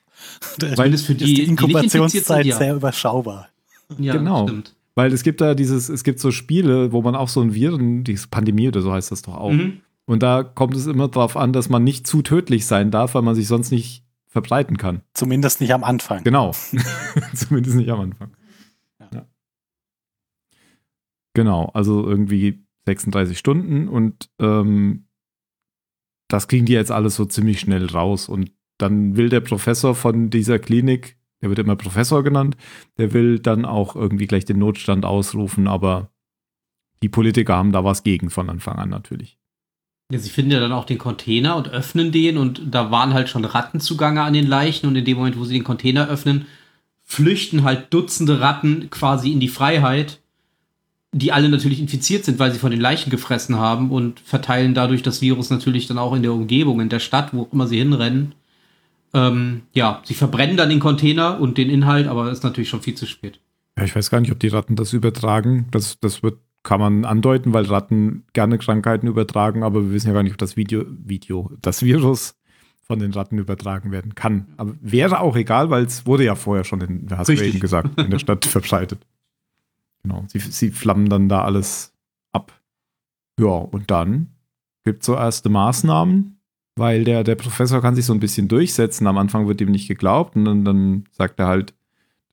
[SPEAKER 3] Weil es für die,
[SPEAKER 2] die Inkubationszeit
[SPEAKER 3] ja.
[SPEAKER 2] sehr überschaubar.
[SPEAKER 3] ja,
[SPEAKER 1] Genau.
[SPEAKER 3] Stimmt.
[SPEAKER 1] Weil es gibt da dieses, es gibt so Spiele, wo man auch so ein Viren, die Pandemie oder so heißt das doch auch.
[SPEAKER 3] Mhm.
[SPEAKER 1] Und da kommt es immer darauf an, dass man nicht zu tödlich sein darf, weil man sich sonst nicht verbreiten kann.
[SPEAKER 2] Zumindest nicht am Anfang.
[SPEAKER 1] Genau. Zumindest nicht am Anfang.
[SPEAKER 2] Ja.
[SPEAKER 1] Ja. Genau, also irgendwie 36 Stunden und ähm, das kriegen die jetzt alles so ziemlich schnell raus. Und dann will der Professor von dieser Klinik, der wird immer Professor genannt, der will dann auch irgendwie gleich den Notstand ausrufen, aber die Politiker haben da was gegen von Anfang an natürlich.
[SPEAKER 3] Ja, sie finden ja dann auch den Container und öffnen den und da waren halt schon Ratten zugange an den Leichen und in dem Moment, wo sie den Container öffnen, flüchten halt Dutzende Ratten quasi in die Freiheit, die alle natürlich infiziert sind, weil sie von den Leichen gefressen haben und verteilen dadurch das Virus natürlich dann auch in der Umgebung, in der Stadt, wo auch immer sie hinrennen. Ähm, ja, sie verbrennen dann den Container und den Inhalt, aber ist natürlich schon viel zu spät.
[SPEAKER 1] Ja, ich weiß gar nicht, ob die Ratten das übertragen. Das, das wird, kann man andeuten, weil Ratten gerne Krankheiten übertragen, aber wir wissen ja gar nicht, ob das Video, Video, das Virus von den Ratten übertragen werden kann. Aber wäre auch egal, weil es wurde ja vorher schon, in, hast du eben gesagt, in der Stadt verbreitet. Genau, sie, sie flammen dann da alles ab. Ja, und dann gibt es so erste Maßnahmen, weil der, der Professor kann sich so ein bisschen durchsetzen. Am Anfang wird ihm nicht geglaubt und dann, dann sagt er halt,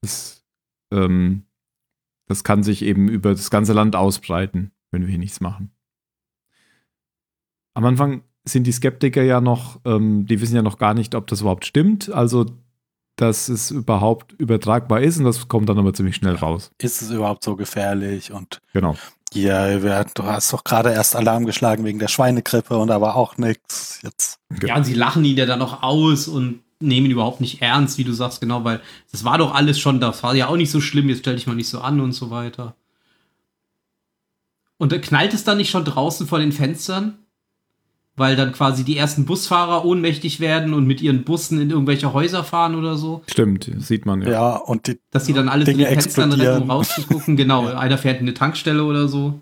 [SPEAKER 1] das, ähm, das kann sich eben über das ganze Land ausbreiten, wenn wir hier nichts machen. Am Anfang sind die Skeptiker ja noch, ähm, die wissen ja noch gar nicht, ob das überhaupt stimmt. Also, dass es überhaupt übertragbar ist und das kommt dann aber ziemlich schnell raus.
[SPEAKER 2] Ist es überhaupt so gefährlich? Und
[SPEAKER 1] Genau.
[SPEAKER 2] ja, du hast doch gerade erst Alarm geschlagen wegen der Schweinegrippe und da war auch nichts. Jetzt.
[SPEAKER 3] Ja, und sie lachen ihn ja dann auch aus und nehmen ihn überhaupt nicht ernst, wie du sagst, genau, weil das war doch alles schon, das war ja auch nicht so schlimm, jetzt stell dich mal nicht so an und so weiter. Und da knallt es dann nicht schon draußen vor den Fenstern? Weil dann quasi die ersten Busfahrer ohnmächtig werden und mit ihren Bussen in irgendwelche Häuser fahren oder so.
[SPEAKER 1] Stimmt, sieht man
[SPEAKER 2] Ja,
[SPEAKER 1] ja.
[SPEAKER 2] und die,
[SPEAKER 3] Dass sie dann alle zu den Fenstern rennen, um rauszugucken. Genau, einer fährt in eine Tankstelle oder so.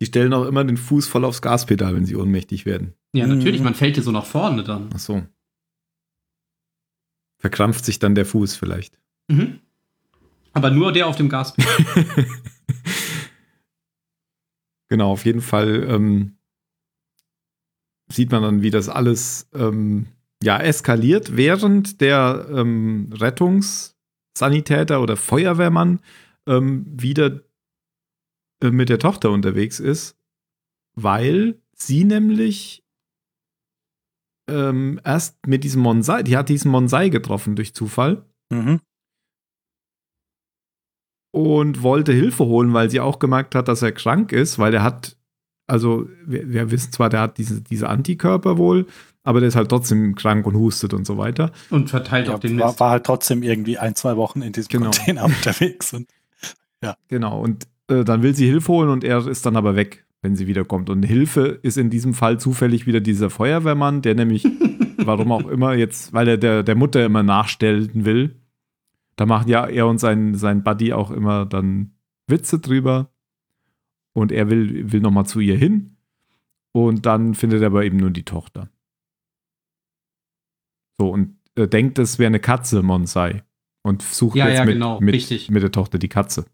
[SPEAKER 1] Die stellen auch immer den Fuß voll aufs Gaspedal, wenn sie ohnmächtig werden.
[SPEAKER 3] Ja,
[SPEAKER 2] Mhm.
[SPEAKER 3] natürlich, man fällt ja so nach vorne dann.
[SPEAKER 1] Ach so. Verkrampft sich dann der Fuß vielleicht.
[SPEAKER 3] Mhm. Aber nur der auf dem Gas.
[SPEAKER 1] Genau, auf jeden Fall ähm, sieht man dann, wie das alles ähm, ja eskaliert, während der ähm, Rettungssanitäter oder Feuerwehrmann ähm, wieder äh, mit der Tochter unterwegs ist, weil sie nämlich ähm, erst mit diesem Monsai, die hat diesen Monsai getroffen durch Zufall
[SPEAKER 2] mhm.
[SPEAKER 1] Und wollte Hilfe holen, weil sie auch gemerkt hat, dass er krank ist, weil er hat, also wir, wir wissen zwar, der hat diese, diese Antikörper wohl, aber der ist halt trotzdem krank und hustet und so weiter.
[SPEAKER 3] Und verteilt
[SPEAKER 2] ja,
[SPEAKER 3] auf den
[SPEAKER 2] war,
[SPEAKER 3] Mist.
[SPEAKER 2] war halt trotzdem irgendwie ein, zwei Wochen in diesem
[SPEAKER 1] Genau.
[SPEAKER 2] Container unterwegs. Und
[SPEAKER 1] Genau, und äh, dann will sie Hilfe holen und er ist dann aber weg, wenn sie wiederkommt. Und Hilfe ist in diesem Fall zufällig wieder dieser Feuerwehrmann, der nämlich, warum auch immer jetzt, weil er der, der Mutter immer nachstellen will. Da machen ja er und sein, sein Buddy auch immer dann Witze drüber. Und er will, will nochmal zu ihr hin. Und dann findet er aber eben nur die Tochter. So, und äh, denkt, es wäre eine Katze, Monsai. Und sucht
[SPEAKER 3] Ja,
[SPEAKER 1] jetzt
[SPEAKER 3] ja,
[SPEAKER 1] mit,
[SPEAKER 3] genau,
[SPEAKER 1] mit,
[SPEAKER 3] richtig.
[SPEAKER 1] mit der Tochter die Katze.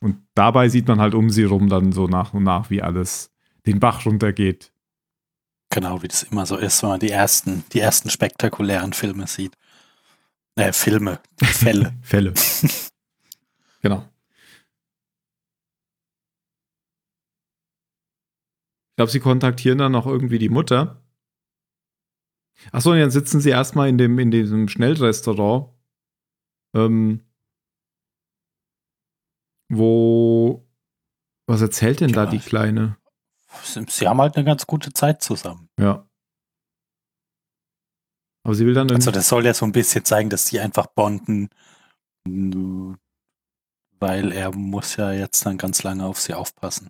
[SPEAKER 1] Und dabei sieht man halt um sie rum dann so nach und nach, wie alles den Bach runtergeht.
[SPEAKER 2] genau, wie das immer so ist, wenn man die ersten, die ersten spektakulären Filme sieht. Äh, Filme, Fälle.
[SPEAKER 1] Fälle. genau. Ich glaube, sie kontaktieren dann noch irgendwie die Mutter. Achso, und dann sitzen sie erstmal in, dem, in diesem Schnellrestaurant, ähm, wo. Was erzählt denn da
[SPEAKER 2] Ja,
[SPEAKER 1] die
[SPEAKER 2] ich-
[SPEAKER 1] Kleine?
[SPEAKER 2] Sie haben halt eine ganz gute Zeit zusammen.
[SPEAKER 1] Ja. Aber sie will dann
[SPEAKER 2] Also das soll ja so ein bisschen zeigen, dass die einfach bonden, weil er muss ja jetzt dann ganz lange auf sie aufpassen.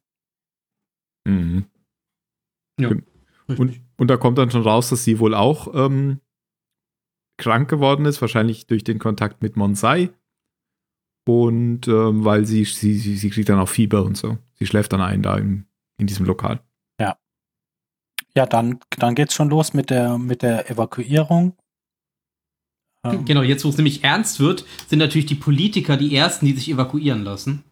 [SPEAKER 1] Mhm.
[SPEAKER 3] Ja.
[SPEAKER 1] Und, und da kommt dann schon raus, dass sie wohl auch ähm, krank geworden ist, wahrscheinlich durch den Kontakt mit Monsai. Und ähm, weil sie, sie, sie, sie kriegt dann auch Fieber und so. Sie schläft dann ein da im, in diesem Lokal.
[SPEAKER 2] Ja, dann, dann geht's schon los mit der, mit der Evakuierung. Ähm,
[SPEAKER 3] Genau, jetzt wo es nämlich ernst wird, sind natürlich die Politiker die ersten, die sich evakuieren lassen.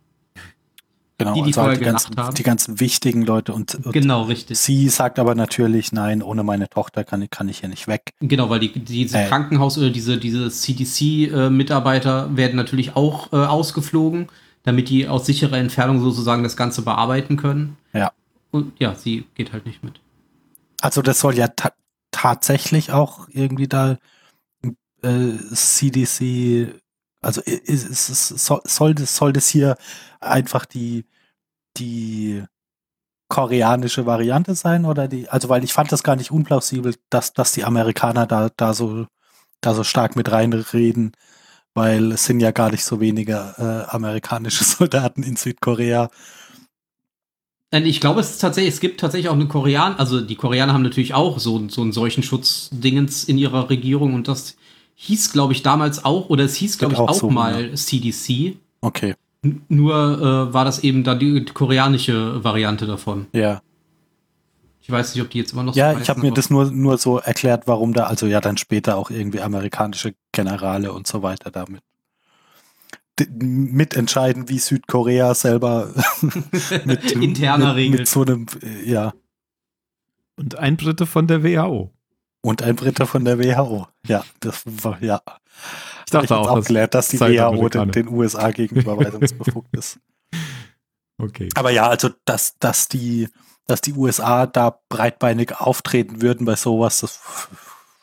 [SPEAKER 2] genau,
[SPEAKER 3] die, die
[SPEAKER 2] also halt die, ganzen, die ganzen wichtigen Leute und, und
[SPEAKER 3] Genau, richtig.
[SPEAKER 2] sie sagt aber natürlich, nein, ohne meine Tochter kann, ich- kann ich hier nicht weg.
[SPEAKER 3] Genau, weil die, diese
[SPEAKER 2] Äh.
[SPEAKER 3] Krankenhaus- oder diese, diese CDC-Mitarbeiter werden natürlich auch äh, ausgeflogen, damit die aus sicherer Entfernung sozusagen das Ganze bearbeiten können.
[SPEAKER 2] Ja.
[SPEAKER 3] Und ja, sie geht halt nicht mit.
[SPEAKER 2] Also das soll ja ta tatsächlich auch irgendwie da äh, CDC, also ist, ist, ist, soll, soll, das, soll das hier einfach die, die koreanische Variante sein oder die, also weil ich fand das gar nicht unplausibel, dass, dass die Amerikaner da, da so, da so stark mit reinreden, weil es sind ja gar nicht so wenige äh, amerikanische Soldaten in Südkorea.
[SPEAKER 3] Ich glaube, es tatsächlich, es gibt tatsächlich auch eine Koreaner, also die Koreaner haben natürlich auch so, so einen solchen Schutzdingens in ihrer Regierung und das hieß, glaube ich, damals auch, oder es hieß, glaube ich,
[SPEAKER 2] auch
[SPEAKER 3] auch
[SPEAKER 2] so
[SPEAKER 3] mal CDC.
[SPEAKER 2] Okay,
[SPEAKER 3] N- Nur äh, war das eben dann die koreanische Variante davon.
[SPEAKER 2] ja.
[SPEAKER 3] Ich weiß nicht, ob die jetzt immer noch
[SPEAKER 2] Ja,
[SPEAKER 3] so
[SPEAKER 2] ich habe mir das nur, nur so erklärt, warum da, also ja, dann später auch irgendwie amerikanische Generale und so weiter damit mitentscheiden, wie Südkorea selber mit,
[SPEAKER 3] interner
[SPEAKER 2] mit, mit so einem, äh, ja,
[SPEAKER 1] Und ein Brite von der WHO.
[SPEAKER 2] und ein Briter von der WHO. Ja, das war, ja.
[SPEAKER 1] Ich dachte auch, das
[SPEAKER 2] gelernt, dass die WHO den, den USA gegenüber weisungsbefugt ist.
[SPEAKER 1] Okay.
[SPEAKER 2] Aber ja, also, dass, dass die, dass die USA da breitbeinig auftreten würden bei sowas, das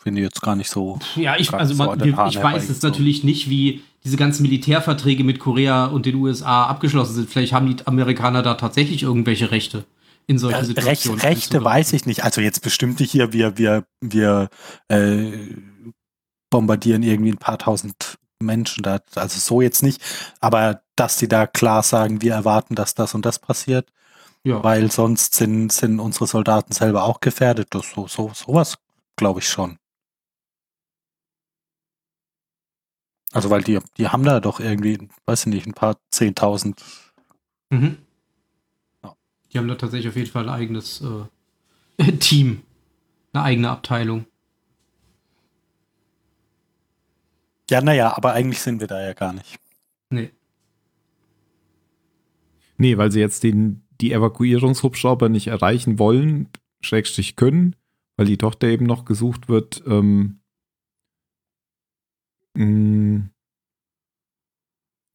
[SPEAKER 2] finde ich jetzt gar nicht so.
[SPEAKER 3] Ja, ich, also
[SPEAKER 2] so
[SPEAKER 3] man, ich weiß jetzt
[SPEAKER 2] herbeigezogen.
[SPEAKER 3] natürlich nicht, wie diese ganzen Militärverträge mit Korea und den USA abgeschlossen sind. Vielleicht haben die Amerikaner da tatsächlich irgendwelche Rechte in solchen
[SPEAKER 2] Recht,
[SPEAKER 3] Situationen.
[SPEAKER 2] Rechte weiß ich nicht. Also jetzt bestimmt nicht hier, wir, wir, wir äh, bombardieren irgendwie ein paar tausend Menschen da. Also so jetzt nicht. Aber dass die da klar sagen, wir erwarten, dass das und das passiert,
[SPEAKER 3] Ja.
[SPEAKER 2] weil sonst sind, sind unsere Soldaten selber auch gefährdet. Das, so, so, sowas glaube ich schon. Also weil die, die haben da doch irgendwie, weiß ich nicht, ein paar zehntausend.
[SPEAKER 3] Mhm.
[SPEAKER 2] Ja.
[SPEAKER 3] Die haben da tatsächlich auf jeden Fall ein eigenes äh, Team. Eine eigene Abteilung.
[SPEAKER 2] Ja, naja, aber eigentlich sind wir da ja gar nicht.
[SPEAKER 3] Nee.
[SPEAKER 1] Nee, weil sie jetzt den, die Evakuierungshubschrauber nicht erreichen wollen, schrägstrich können, weil die Tochter eben noch gesucht wird. Ähm,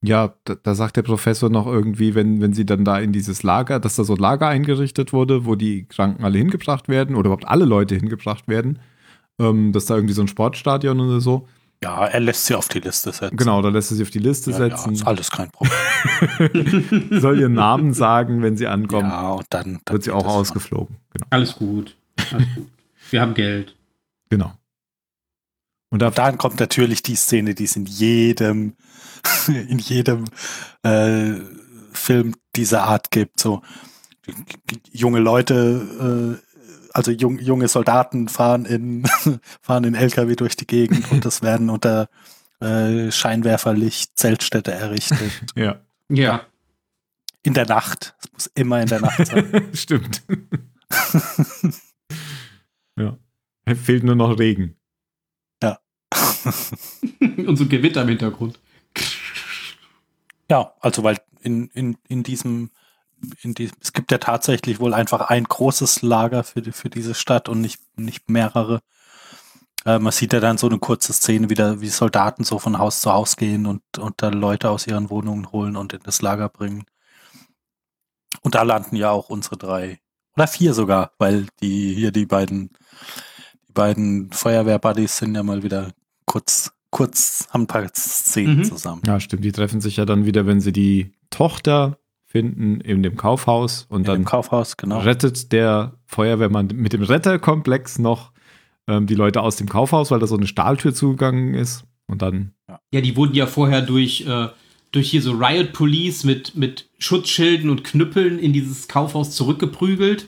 [SPEAKER 1] ja, da, da sagt der Professor noch irgendwie, wenn, wenn sie dann da in dieses Lager, dass da so ein Lager eingerichtet wurde, wo die Kranken alle hingebracht werden oder überhaupt alle Leute hingebracht werden, ähm, dass da irgendwie so ein Sportstadion oder so.
[SPEAKER 2] Ja, er lässt sie auf die Liste setzen.
[SPEAKER 1] Genau, da lässt er sie auf die Liste
[SPEAKER 2] Ja, ja,
[SPEAKER 1] setzen.
[SPEAKER 2] ist alles kein Problem.
[SPEAKER 1] Soll ihren Namen sagen, wenn sie ankommt.
[SPEAKER 2] Ja, und dann, dann
[SPEAKER 1] wird sie auch ausgeflogen. Genau.
[SPEAKER 3] Alles gut. Alles gut. Wir haben Geld.
[SPEAKER 1] genau. Und da,
[SPEAKER 2] Und dann kommt natürlich die Szene, die es in jedem, in jedem äh, Film dieser Art gibt. So junge Leute, äh, also jung, junge Soldaten fahren in fahren in LKW durch die Gegend und es werden unter äh, Scheinwerferlicht Zeltstädte errichtet.
[SPEAKER 1] ja,
[SPEAKER 3] Ja.
[SPEAKER 2] In der Nacht. Es muss immer in der Nacht sein.
[SPEAKER 1] stimmt. ja. Fehlt nur noch Regen.
[SPEAKER 3] Und so Gewitter im Hintergrund.
[SPEAKER 2] Ja, also weil in, in, in diesem, in diesem, es gibt ja tatsächlich wohl einfach ein großes Lager für, die, für diese Stadt und nicht, nicht mehrere. Äh, man sieht ja dann so eine kurze Szene, wie, wie Soldaten so von Haus zu Haus gehen und, und da Leute aus ihren Wohnungen holen und in das Lager bringen. Und da landen ja auch unsere drei Oder vier sogar, weil die hier die beiden, die beiden Feuerwehrbuddies sind ja mal wieder kurz, kurz, haben ein paar Szenen
[SPEAKER 3] Mhm.
[SPEAKER 2] zusammen.
[SPEAKER 1] Ja, stimmt. Die treffen sich ja dann wieder, wenn sie die Tochter finden in dem Kaufhaus und
[SPEAKER 2] In
[SPEAKER 1] dann
[SPEAKER 2] dem Kaufhaus, genau.
[SPEAKER 1] rettet der Feuerwehrmann mit dem Retterkomplex noch ähm, die Leute aus dem Kaufhaus, weil da so eine Stahltür zugegangen ist. Und dann,
[SPEAKER 3] Ja, die wurden ja vorher durch, äh, durch hier so Riot Police mit, mit Schutzschilden und Knüppeln in dieses Kaufhaus zurückgeprügelt.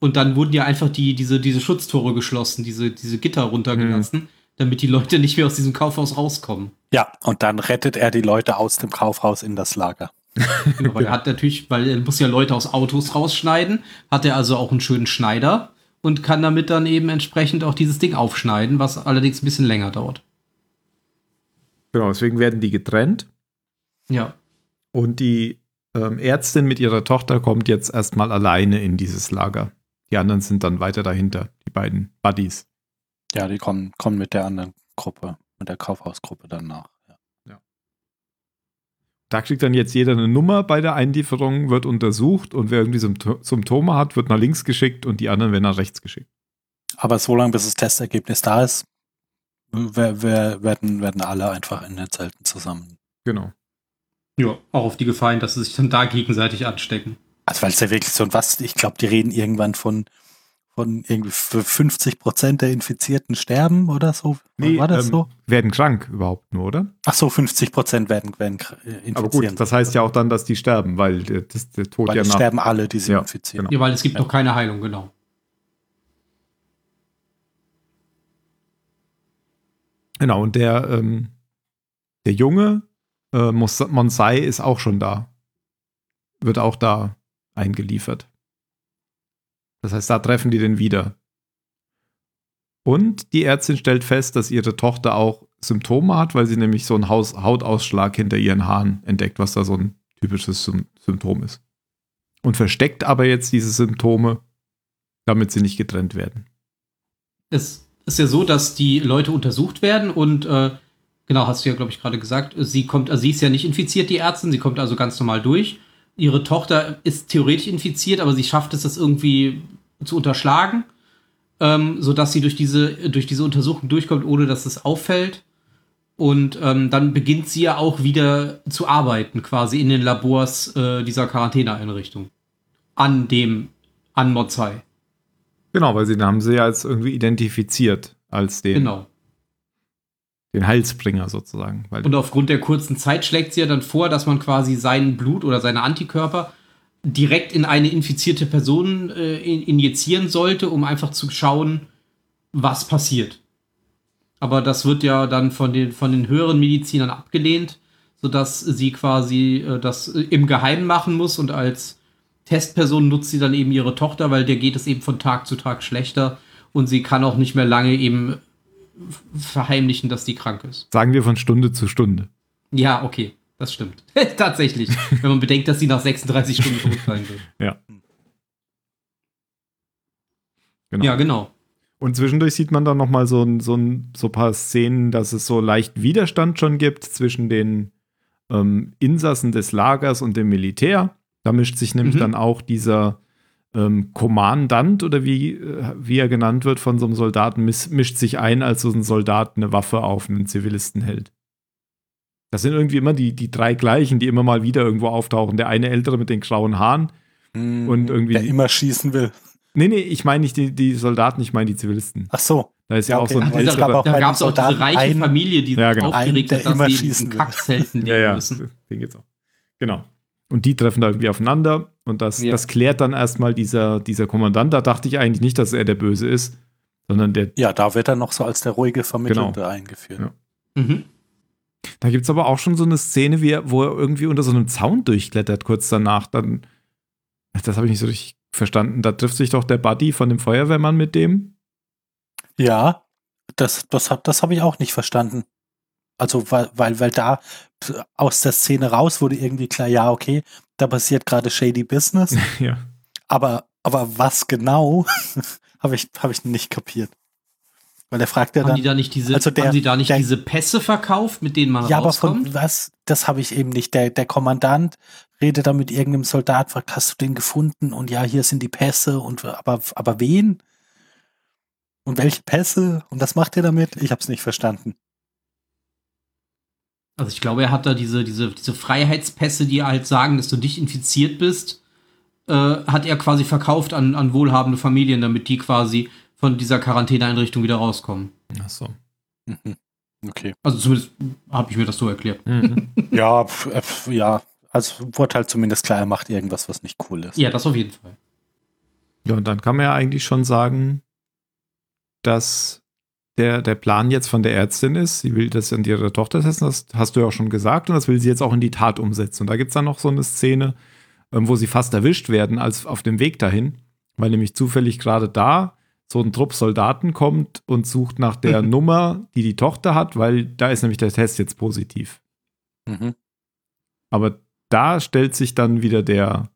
[SPEAKER 3] Und dann wurden ja einfach die, diese, diese Schutztore geschlossen, diese, diese Gitter runtergelassen, damit die Leute nicht mehr aus diesem Kaufhaus rauskommen.
[SPEAKER 2] Ja, und dann rettet er die Leute aus dem Kaufhaus in das Lager.
[SPEAKER 3] Genau, weil er hat natürlich, weil er muss ja Leute aus Autos rausschneiden, hat er also auch einen schönen Schneider und kann damit dann eben entsprechend auch dieses Ding aufschneiden, was allerdings ein bisschen länger dauert.
[SPEAKER 1] genau, deswegen werden die getrennt.
[SPEAKER 3] Ja.
[SPEAKER 1] Und die ähm, Ärztin mit ihrer Tochter kommt jetzt erstmal alleine in dieses Lager. Die anderen sind dann weiter dahinter, die beiden Buddies.
[SPEAKER 2] Ja, die kommen, kommen mit der anderen Gruppe, mit der Kaufhausgruppe dann nach. Ja.
[SPEAKER 1] Da kriegt dann jetzt jeder eine Nummer bei der Einlieferung, wird untersucht und wer irgendwie Sympto- Symptome hat, wird nach links geschickt und die anderen werden nach rechts geschickt.
[SPEAKER 2] Aber so lange, bis das Testergebnis da ist, wer, wer, werden, werden alle einfach in den Zelten zusammen.
[SPEAKER 1] Genau.
[SPEAKER 3] Ja, auch auf die Gefahr hin, dass sie sich dann da gegenseitig anstecken.
[SPEAKER 2] Also weil es ja wirklich so ein was, ich glaube, die reden irgendwann von, von irgendwie für 50 Prozent der Infizierten sterben oder so. War das
[SPEAKER 1] ähm,
[SPEAKER 2] so?
[SPEAKER 1] Werden krank überhaupt nur, oder?
[SPEAKER 2] Ach so, 50 Prozent werden, werden äh, infizieren.
[SPEAKER 1] Aber gut, das heißt ja auch dann, dass die sterben, weil der, das, der Tod
[SPEAKER 2] weil
[SPEAKER 1] ja nach.
[SPEAKER 2] sterben alle, die sie
[SPEAKER 1] Ja,
[SPEAKER 2] infizieren.
[SPEAKER 1] genau.
[SPEAKER 3] Ja, weil es gibt
[SPEAKER 2] Ja.
[SPEAKER 3] noch keine Heilung, genau.
[SPEAKER 1] Genau, und der, ähm, der Junge, äh, Monsai, ist auch schon da. Wird auch da eingeliefert. Das heißt, da treffen die den wieder. Und die Ärztin stellt fest, dass ihre Tochter auch Symptome hat, weil sie nämlich so einen Haus Hautausschlag hinter ihren Haaren entdeckt, was da so ein typisches Sym Symptom ist. Und versteckt aber jetzt diese Symptome, damit sie nicht getrennt werden.
[SPEAKER 3] Es ist ja so, dass die Leute untersucht werden und äh, genau, hast du ja, glaube ich, gerade gesagt, sie kommt, also sie ist ja nicht infiziert, die Ärztin, sie kommt also ganz normal durch. Ihre Tochter ist theoretisch infiziert, aber sie schafft es, das irgendwie zu unterschlagen, ähm, sodass sie durch diese, durch diese Untersuchung durchkommt, ohne dass es auffällt. Und ähm, dann beginnt sie ja auch wieder zu arbeiten, quasi in den Labors äh, dieser Quarantäneeinrichtung. An dem, an Mozai.
[SPEAKER 1] Genau, weil sie den haben sie ja als irgendwie identifiziert als den,
[SPEAKER 3] Genau.
[SPEAKER 1] Den Heilsbringer sozusagen.
[SPEAKER 3] Und aufgrund der kurzen Zeit schlägt sie ja dann vor, dass man quasi sein Blut oder seine Antikörper direkt in eine infizierte Person äh, in, injizieren sollte, um einfach zu schauen, was passiert. Aber das wird ja dann von den, von den höheren Medizinern abgelehnt, sodass sie quasi äh, das äh, im Geheimen machen muss und als Testperson nutzt sie dann eben ihre Tochter, weil der geht es eben von Tag zu Tag schlechter und sie kann auch nicht mehr lange eben verheimlichen, dass die krank ist.
[SPEAKER 1] sagen wir von Stunde zu Stunde.
[SPEAKER 3] Ja, okay, das stimmt. Tatsächlich. Wenn man bedenkt, dass sie nach 36 Stunden tot sein will.
[SPEAKER 1] Genau.
[SPEAKER 3] Ja, genau.
[SPEAKER 1] Und zwischendurch sieht man dann noch mal so ein, so ein so paar Szenen, dass es so leicht Widerstand schon gibt zwischen den ähm, Insassen des Lagers und dem Militär. Da mischt sich nämlich
[SPEAKER 3] Mhm.
[SPEAKER 1] dann auch dieser ähm, Kommandant oder wie, äh, wie er genannt wird von so einem Soldaten, mis mischt sich ein, als so ein Soldat eine Waffe auf einen Zivilisten hält. Das sind irgendwie immer die, die drei gleichen, die immer mal wieder irgendwo auftauchen. Der eine ältere mit den grauen Haaren. Und irgendwie-
[SPEAKER 2] Der immer schießen will.
[SPEAKER 1] Nee, nee, ich meine nicht die, die Soldaten, ich meine die Zivilisten.
[SPEAKER 2] Ach so.
[SPEAKER 1] Da ist ja,
[SPEAKER 2] Ja,
[SPEAKER 1] auch
[SPEAKER 2] okay,
[SPEAKER 1] so ein älterer.
[SPEAKER 2] auch
[SPEAKER 3] Da gab es auch diese
[SPEAKER 2] Soldaten
[SPEAKER 3] reiche
[SPEAKER 2] einen-
[SPEAKER 3] Familie, die
[SPEAKER 1] Ja, genau.
[SPEAKER 3] aufgeregt ist,
[SPEAKER 2] der
[SPEAKER 3] dass
[SPEAKER 2] immer
[SPEAKER 3] sie diesen. Kackzelten
[SPEAKER 1] Ja,
[SPEAKER 3] leben
[SPEAKER 1] ja,
[SPEAKER 3] müssen.
[SPEAKER 1] den geht's auch. Genau. Und die treffen da irgendwie aufeinander und das,
[SPEAKER 3] Ja.
[SPEAKER 1] das klärt dann erstmal dieser, dieser Kommandant. Da dachte ich eigentlich nicht, dass er der Böse ist, sondern der.
[SPEAKER 2] Ja, da wird er noch so als der ruhige Vermittelnde
[SPEAKER 1] Genau.
[SPEAKER 2] eingeführt.
[SPEAKER 1] Ja.
[SPEAKER 3] Mhm.
[SPEAKER 1] Da gibt's aber auch schon so eine Szene, wie er, wo er irgendwie unter so einem Zaun durchklettert, kurz danach. Dann, das habe ich nicht so richtig verstanden. Da trifft sich doch der Buddy von dem Feuerwehrmann mit dem.
[SPEAKER 2] Ja, das, das, hab- das habe ich auch nicht verstanden. Also, weil, weil, weil da aus der Szene raus wurde irgendwie klar, ja, okay, da passiert gerade shady Business,
[SPEAKER 1] ja.
[SPEAKER 2] aber, aber was genau, habe ich, hab ich nicht kapiert. Weil er fragt ja
[SPEAKER 3] haben
[SPEAKER 2] dann.
[SPEAKER 3] die da nicht diese,
[SPEAKER 2] also der-
[SPEAKER 3] haben sie da nicht
[SPEAKER 2] der-
[SPEAKER 3] diese Pässe verkauft, mit denen man
[SPEAKER 2] ja, aber
[SPEAKER 3] rauskommt?
[SPEAKER 2] von was? Das habe ich eben nicht. Der, der Kommandant redet da mit irgendeinem Soldat, fragt, hast du den gefunden? Und ja, hier sind die Pässe und aber, aber wen? Und welche Pässe? Und was macht ihr damit? Ich habe es nicht verstanden.
[SPEAKER 3] Also ich glaube, er hat da diese, diese, diese Freiheitspässe, die halt sagen, dass du nicht infiziert bist, äh, hat er quasi verkauft an, an wohlhabende Familien, damit die quasi von dieser Quarantäneeinrichtung wieder rauskommen.
[SPEAKER 1] Ach so.
[SPEAKER 2] Mhm. Okay.
[SPEAKER 3] Also zumindest habe ich mir das so erklärt.
[SPEAKER 1] Mhm.
[SPEAKER 2] Ja, äh, pf, ja. Also wurde halt zumindest klar, er macht irgendwas, was nicht cool ist.
[SPEAKER 3] Ja, das auf jeden Fall.
[SPEAKER 1] Ja, und dann kann man ja eigentlich schon sagen, dass der, der Plan jetzt von der Ärztin ist, sie will das an ihrer Tochter testen, das hast du ja auch schon gesagt, und das will sie jetzt auch in die Tat umsetzen. Und da gibt es dann noch so eine Szene, ähm, wo sie fast erwischt werden, als auf dem Weg dahin, weil nämlich zufällig gerade da so ein Trupp Soldaten kommt und sucht nach der Nummer, die die Tochter hat, weil da ist nämlich der Test jetzt positiv.
[SPEAKER 2] Mhm.
[SPEAKER 1] Aber da stellt sich dann wieder der,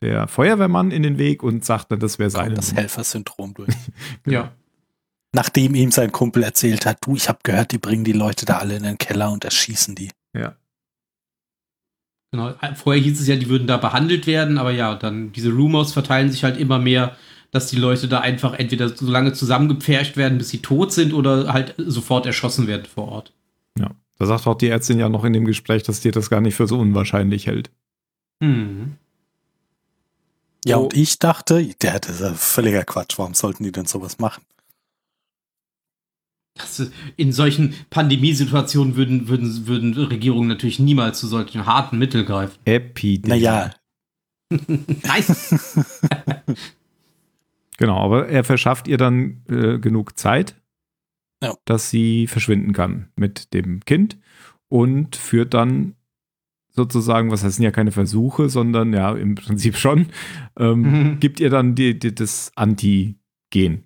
[SPEAKER 1] der Feuerwehrmann in den Weg und sagt dann, das wäre seine
[SPEAKER 2] das. Helfersyndrom durch.
[SPEAKER 3] Ja.
[SPEAKER 2] Nachdem ihm sein Kumpel erzählt hat, du, ich habe gehört, die bringen die Leute da alle in den Keller und erschießen die.
[SPEAKER 1] Ja.
[SPEAKER 3] Genau. Vorher hieß es ja, die würden da behandelt werden, aber ja, dann diese Rumors verteilen sich halt immer mehr, dass die Leute da einfach entweder so lange zusammengepfercht werden, bis sie tot sind oder halt sofort erschossen werden vor Ort.
[SPEAKER 1] Ja. Da sagt auch die Ärztin ja noch in dem Gespräch, dass die das gar nicht für so unwahrscheinlich hält.
[SPEAKER 3] Hm.
[SPEAKER 2] Ja,
[SPEAKER 1] So.
[SPEAKER 2] und ich dachte, der, das ist ja völliger Quatsch. Warum sollten die denn sowas machen?
[SPEAKER 3] Das, in solchen Pandemiesituationen würden, würden, würden Regierungen natürlich niemals zu solchen harten Mitteln greifen.
[SPEAKER 1] Epidemie.
[SPEAKER 2] Naja,
[SPEAKER 3] Nein.
[SPEAKER 1] Genau, aber er verschafft ihr dann äh, genug Zeit,
[SPEAKER 2] Ja.
[SPEAKER 1] dass sie verschwinden kann mit dem Kind und führt dann sozusagen, was heißen ja keine Versuche, sondern ja im Prinzip schon, ähm,
[SPEAKER 3] Mhm.
[SPEAKER 1] gibt ihr dann die, die, das Antigen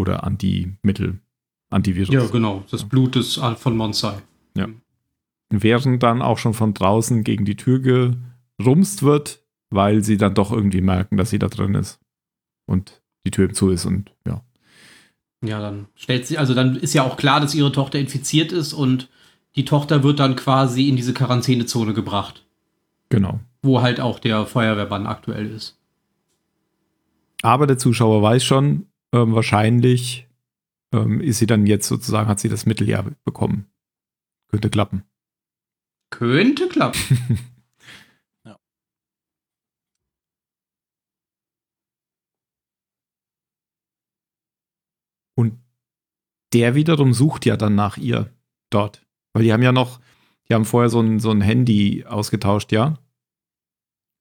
[SPEAKER 1] oder Antimittel, Antivirus.
[SPEAKER 3] ja, genau. Das Blut ist von Monsai.
[SPEAKER 1] während dann auch schon von draußen gegen die Tür gerumst wird, weil sie dann doch irgendwie merken, dass sie da drin ist und die Tür zu ist und ja.
[SPEAKER 3] Ja, dann stellt sie, also dann ist ja auch klar, dass ihre Tochter infiziert ist und die Tochter wird dann quasi in diese Quarantänezone gebracht,
[SPEAKER 1] Genau.
[SPEAKER 3] wo halt auch der Feuerwehrmann aktuell ist.
[SPEAKER 1] Aber der Zuschauer weiß schon, ähm, wahrscheinlich ähm, ist sie dann jetzt sozusagen, hat sie das Mittel ja bekommen. Könnte klappen.
[SPEAKER 3] Könnte klappen.
[SPEAKER 2] Ja.
[SPEAKER 1] Und der wiederum sucht ja dann nach ihr dort. Weil die haben ja noch, die haben vorher so ein, so ein Handy ausgetauscht, ja?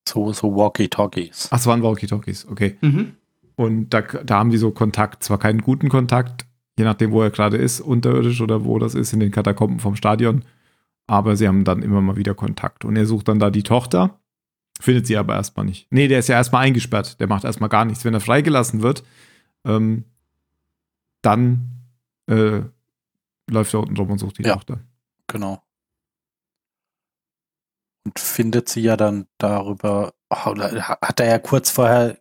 [SPEAKER 2] so, so Walkie-Talkies.
[SPEAKER 1] Ach, es waren Walkie-Talkies, okay.
[SPEAKER 3] Mhm.
[SPEAKER 1] Und da, da haben die so Kontakt, zwar keinen guten Kontakt, je nachdem, wo er gerade ist, unterirdisch oder wo das ist, in den Katakomben vom Stadion. Aber sie haben dann immer mal wieder Kontakt. Und er sucht dann da die Tochter, findet sie aber erstmal nicht. Nee, der ist ja erstmal eingesperrt, der macht erstmal gar nichts. Wenn er freigelassen wird, ähm, dann äh, läuft er unten rum und sucht die
[SPEAKER 2] Ja.
[SPEAKER 1] Tochter.
[SPEAKER 2] Genau. Und findet sie ja dann darüber, hat er ja kurz vorher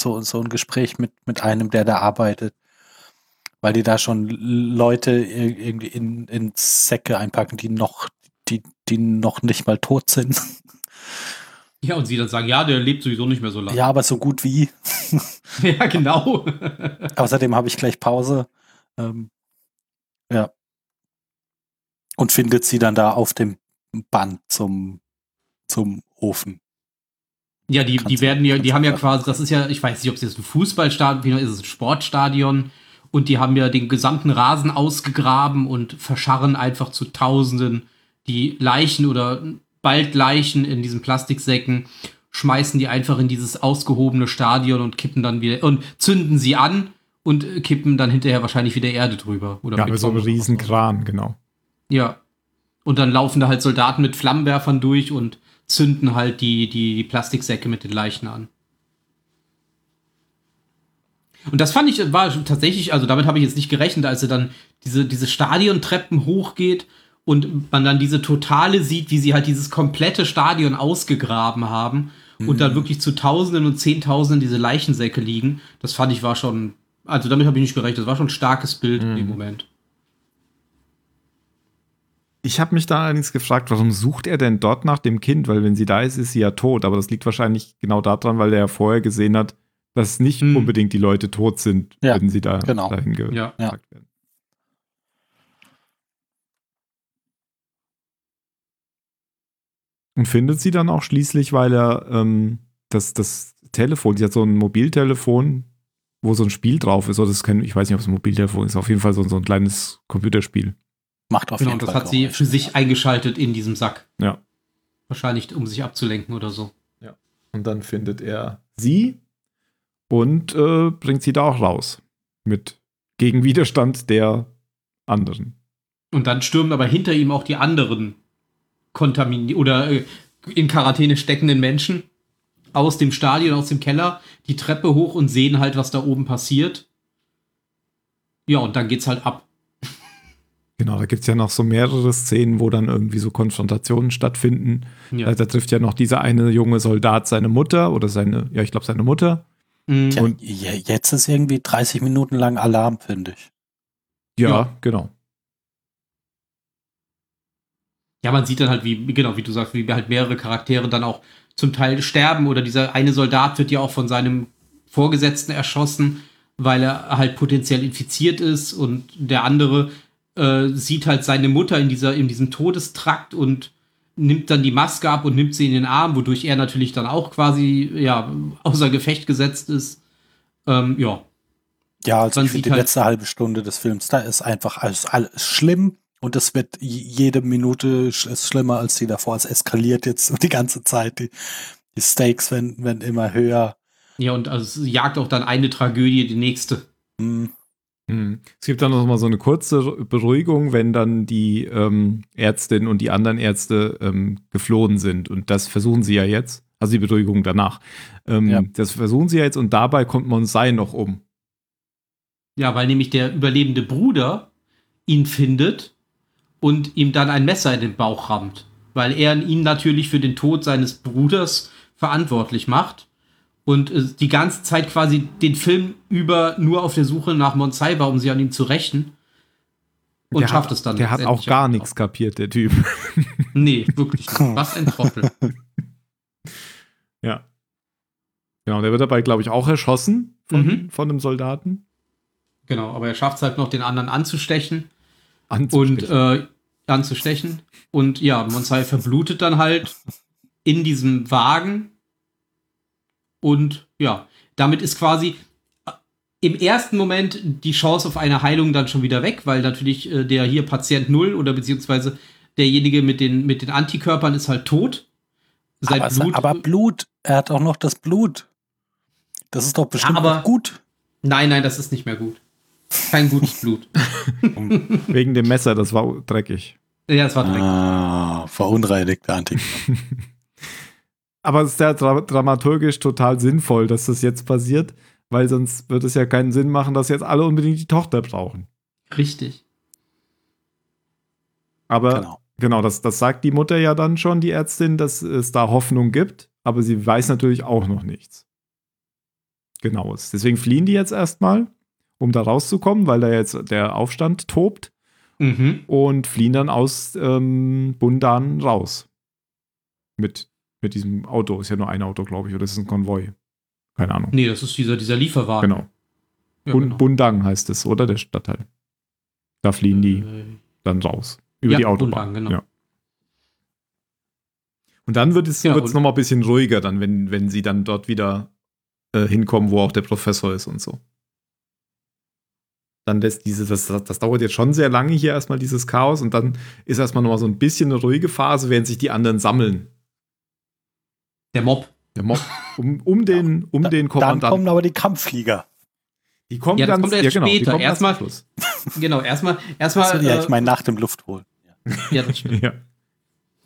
[SPEAKER 2] so, so ein Gespräch mit, mit einem, der da arbeitet, weil die da schon Leute ir- irgendwie in, in Säcke einpacken, die noch, die, die noch nicht mal tot sind.
[SPEAKER 3] Ja, und sie dann sagen, ja, der lebt sowieso nicht mehr so lange.
[SPEAKER 2] ja, aber so gut wie.
[SPEAKER 3] ja genau.
[SPEAKER 2] Außerdem habe ich gleich Pause. Ähm, ja. Und findet sie dann da auf dem Band zum, zum Ofen.
[SPEAKER 3] Ja, die, die werden ja, die haben ja quasi, das ist ja, ich weiß nicht, ob es jetzt ein Fußballstadion, ist es ein Sportstadion und die haben ja den gesamten Rasen ausgegraben und verscharren einfach zu Tausenden die Leichen oder bald Leichen in diesen Plastiksäcken, schmeißen die einfach in dieses ausgehobene Stadion und kippen dann wieder und zünden sie an und kippen dann hinterher wahrscheinlich wieder Erde drüber. Oder
[SPEAKER 1] Ja, mit so einem
[SPEAKER 3] Beton oder was
[SPEAKER 1] riesen
[SPEAKER 3] auch immer.
[SPEAKER 1] Kran, genau.
[SPEAKER 3] Ja. Und dann laufen da halt Soldaten mit Flammenwerfern durch und zünden halt die, die, die Plastiksäcke mit den Leichen an. Und das fand ich, war tatsächlich, also damit habe ich jetzt nicht gerechnet, als er dann diese, diese Stadiontreppen hochgeht und man dann diese Totale sieht, wie sie halt dieses komplette Stadion ausgegraben haben und dann wirklich zu Tausenden und Zehntausenden diese Leichensäcke liegen. Das fand ich war schon Also damit habe ich nicht gerechnet. Das war schon ein starkes Bild
[SPEAKER 1] Mhm.
[SPEAKER 3] in dem Moment.
[SPEAKER 1] Ich habe mich da allerdings gefragt, warum sucht er denn dort nach dem Kind? Weil wenn sie da ist, ist sie ja tot. Aber das liegt wahrscheinlich genau daran, weil er ja vorher gesehen hat, dass nicht
[SPEAKER 3] Hm.
[SPEAKER 1] unbedingt die Leute tot sind,
[SPEAKER 2] Ja,
[SPEAKER 1] wenn sie da
[SPEAKER 2] genau.
[SPEAKER 1] dahin ge
[SPEAKER 3] Ja.
[SPEAKER 1] Werden. Und findet sie dann auch schließlich, weil er ähm, das, das Telefon, sie hat so ein Mobiltelefon, wo so ein Spiel drauf ist. Oder das ist kein, ich weiß nicht, ob es ein Mobiltelefon ist, auf jeden Fall so, so ein kleines Computerspiel.
[SPEAKER 2] Macht auf
[SPEAKER 3] Genau,
[SPEAKER 2] jeden
[SPEAKER 3] und das
[SPEAKER 2] Fall
[SPEAKER 3] hat sie für sich eingeschaltet in diesem Sack.
[SPEAKER 1] Ja.
[SPEAKER 3] Wahrscheinlich, um sich abzulenken oder so.
[SPEAKER 1] Und dann findet er sie und äh, bringt sie da auch raus. Mit gegen Widerstand der anderen.
[SPEAKER 3] Und dann stürmen aber hinter ihm auch die anderen kontaminiert oder äh, in Quarantäne steckenden Menschen aus dem Stadion, aus dem Keller, die Treppe hoch und sehen halt, was da oben passiert. Ja, und dann geht's halt ab.
[SPEAKER 1] Genau, da gibt es ja noch so mehrere Szenen, wo dann irgendwie so Konfrontationen stattfinden.
[SPEAKER 3] Ja.
[SPEAKER 1] Da, trifft ja noch dieser eine junge Soldat seine Mutter oder seine, ja, ich glaube seine Mutter.
[SPEAKER 3] Mhm.
[SPEAKER 2] Tja,
[SPEAKER 1] und-
[SPEAKER 2] je- jetzt ist irgendwie 30 Minuten lang Alarm, finde ich.
[SPEAKER 1] Ja,
[SPEAKER 3] Ja.
[SPEAKER 1] genau.
[SPEAKER 3] Ja, man sieht dann halt, wie, genau, wie du sagst, wie halt mehrere Charaktere dann auch zum Teil sterben oder dieser eine Soldat wird ja auch von seinem Vorgesetzten erschossen, weil er halt potenziell infiziert ist und der andere äh, sieht halt seine Mutter in, dieser, in diesem Todestrakt und nimmt dann die Maske ab und nimmt sie in den Arm, wodurch er natürlich dann auch quasi, ja, außer Gefecht gesetzt ist. Ähm, ja,
[SPEAKER 2] Ja, also ich finde
[SPEAKER 3] sieht
[SPEAKER 2] die
[SPEAKER 3] halt-
[SPEAKER 2] letzte halbe Stunde des Films, da ist einfach alles, alles schlimm und es wird jede Minute sch ist schlimmer als die davor. Es eskaliert jetzt die ganze Zeit. Die, die Stakes werden, werden immer höher.
[SPEAKER 3] ja, und also es jagt auch dann eine Tragödie die nächste.
[SPEAKER 2] Hm,
[SPEAKER 1] Hm. Es gibt dann noch mal so eine kurze Beruhigung, wenn dann die ähm, Ärztin und die anderen Ärzte ähm, geflohen sind. Und das versuchen sie ja jetzt. Also die Beruhigung danach. Ähm,
[SPEAKER 2] Ja.
[SPEAKER 1] Das versuchen sie ja jetzt und dabei kommt Monsai noch um.
[SPEAKER 3] Ja, weil nämlich der überlebende Bruder ihn findet und ihm dann ein Messer in den Bauch rammt. Weil er ihn natürlich für den Tod seines Bruders verantwortlich macht. Und äh, die ganze Zeit quasi den Film über nur auf der Suche nach Monsai war, um sie an ihm zu rächen. Und
[SPEAKER 1] der
[SPEAKER 3] schafft
[SPEAKER 1] hat,
[SPEAKER 3] es dann.
[SPEAKER 1] Der hat auch gar nichts kapiert, der Typ.
[SPEAKER 3] Nee, wirklich nicht. Was ein Trottel.
[SPEAKER 1] ja. Genau, der wird dabei, glaube ich, auch erschossen von,
[SPEAKER 3] Mhm.
[SPEAKER 1] von einem Soldaten.
[SPEAKER 3] Genau, aber er schafft es halt noch, den anderen anzustechen. und
[SPEAKER 1] Anzustechen.
[SPEAKER 3] äh, anzustechen. Und ja, Monsai verblutet dann halt in diesem Wagen. Und ja, damit ist quasi äh, im ersten Moment die Chance auf eine Heilung dann schon wieder weg, weil natürlich äh, der hier Patient Null oder beziehungsweise derjenige mit den, mit den Antikörpern ist halt tot. Sein
[SPEAKER 2] aber,
[SPEAKER 3] Blut.
[SPEAKER 2] aber Blut, er hat auch noch das Blut. Das ist doch bestimmt
[SPEAKER 3] aber-
[SPEAKER 2] gut.
[SPEAKER 3] nein, nein, das ist nicht mehr gut. Kein gutes Blut.
[SPEAKER 1] Wegen dem Messer, das war dreckig.
[SPEAKER 3] ja, es war dreckig.
[SPEAKER 2] Ah, verunreinigte Antik.
[SPEAKER 1] Aber es ist ja dra dramaturgisch total sinnvoll, dass das jetzt passiert, weil sonst wird es ja keinen Sinn machen, dass jetzt alle unbedingt die Tochter brauchen.
[SPEAKER 3] Richtig.
[SPEAKER 1] Aber
[SPEAKER 2] Genau.
[SPEAKER 1] genau, das, das sagt die Mutter ja dann schon, die Ärztin, dass es da Hoffnung gibt, aber sie weiß natürlich auch noch nichts. Genaues. Deswegen fliehen die jetzt erstmal, um da rauszukommen, weil da jetzt der Aufstand tobt
[SPEAKER 3] Mhm.
[SPEAKER 1] und fliehen dann aus ähm, Bundan raus. Mit, mit diesem Auto. Ist ja nur ein Auto, glaube ich, oder ist es ein Konvoi? Keine Ahnung.
[SPEAKER 3] Nee, das ist dieser, dieser Lieferwagen.
[SPEAKER 1] Genau.
[SPEAKER 3] Ja,
[SPEAKER 1] Bun
[SPEAKER 3] genau.
[SPEAKER 1] Bundang heißt es, oder? Der Stadtteil. Da fliehen die
[SPEAKER 3] Äh,
[SPEAKER 1] dann raus. Über
[SPEAKER 3] ja,
[SPEAKER 1] die Autobahn.
[SPEAKER 3] Bundang, genau.
[SPEAKER 1] Ja. Und dann wird es
[SPEAKER 3] Ja,
[SPEAKER 1] wird's
[SPEAKER 3] und-
[SPEAKER 1] noch mal ein bisschen ruhiger, dann, wenn, wenn sie dann dort wieder äh, hinkommen, wo auch der Professor ist und so. Dann lässt diese, das, das dauert jetzt schon sehr lange hier erstmal dieses Chaos und dann ist erstmal noch mal so ein bisschen eine ruhige Phase, während sich die anderen sammeln.
[SPEAKER 3] Der Mob.
[SPEAKER 1] Der Mob um, um den, um
[SPEAKER 2] Da-
[SPEAKER 1] den
[SPEAKER 2] Dann
[SPEAKER 1] Kommandanten.
[SPEAKER 2] kommen aber die Kampfflieger.
[SPEAKER 1] die kommen
[SPEAKER 3] Ja, das
[SPEAKER 1] ganz,
[SPEAKER 3] kommt erst
[SPEAKER 1] ja, genau,
[SPEAKER 3] später. Erstmal-. Genau, erstmal, erstmal.
[SPEAKER 2] Achso, ja,
[SPEAKER 3] äh,
[SPEAKER 2] ich meine nach dem Luftholen.
[SPEAKER 3] ja, das stimmt.
[SPEAKER 1] Ja.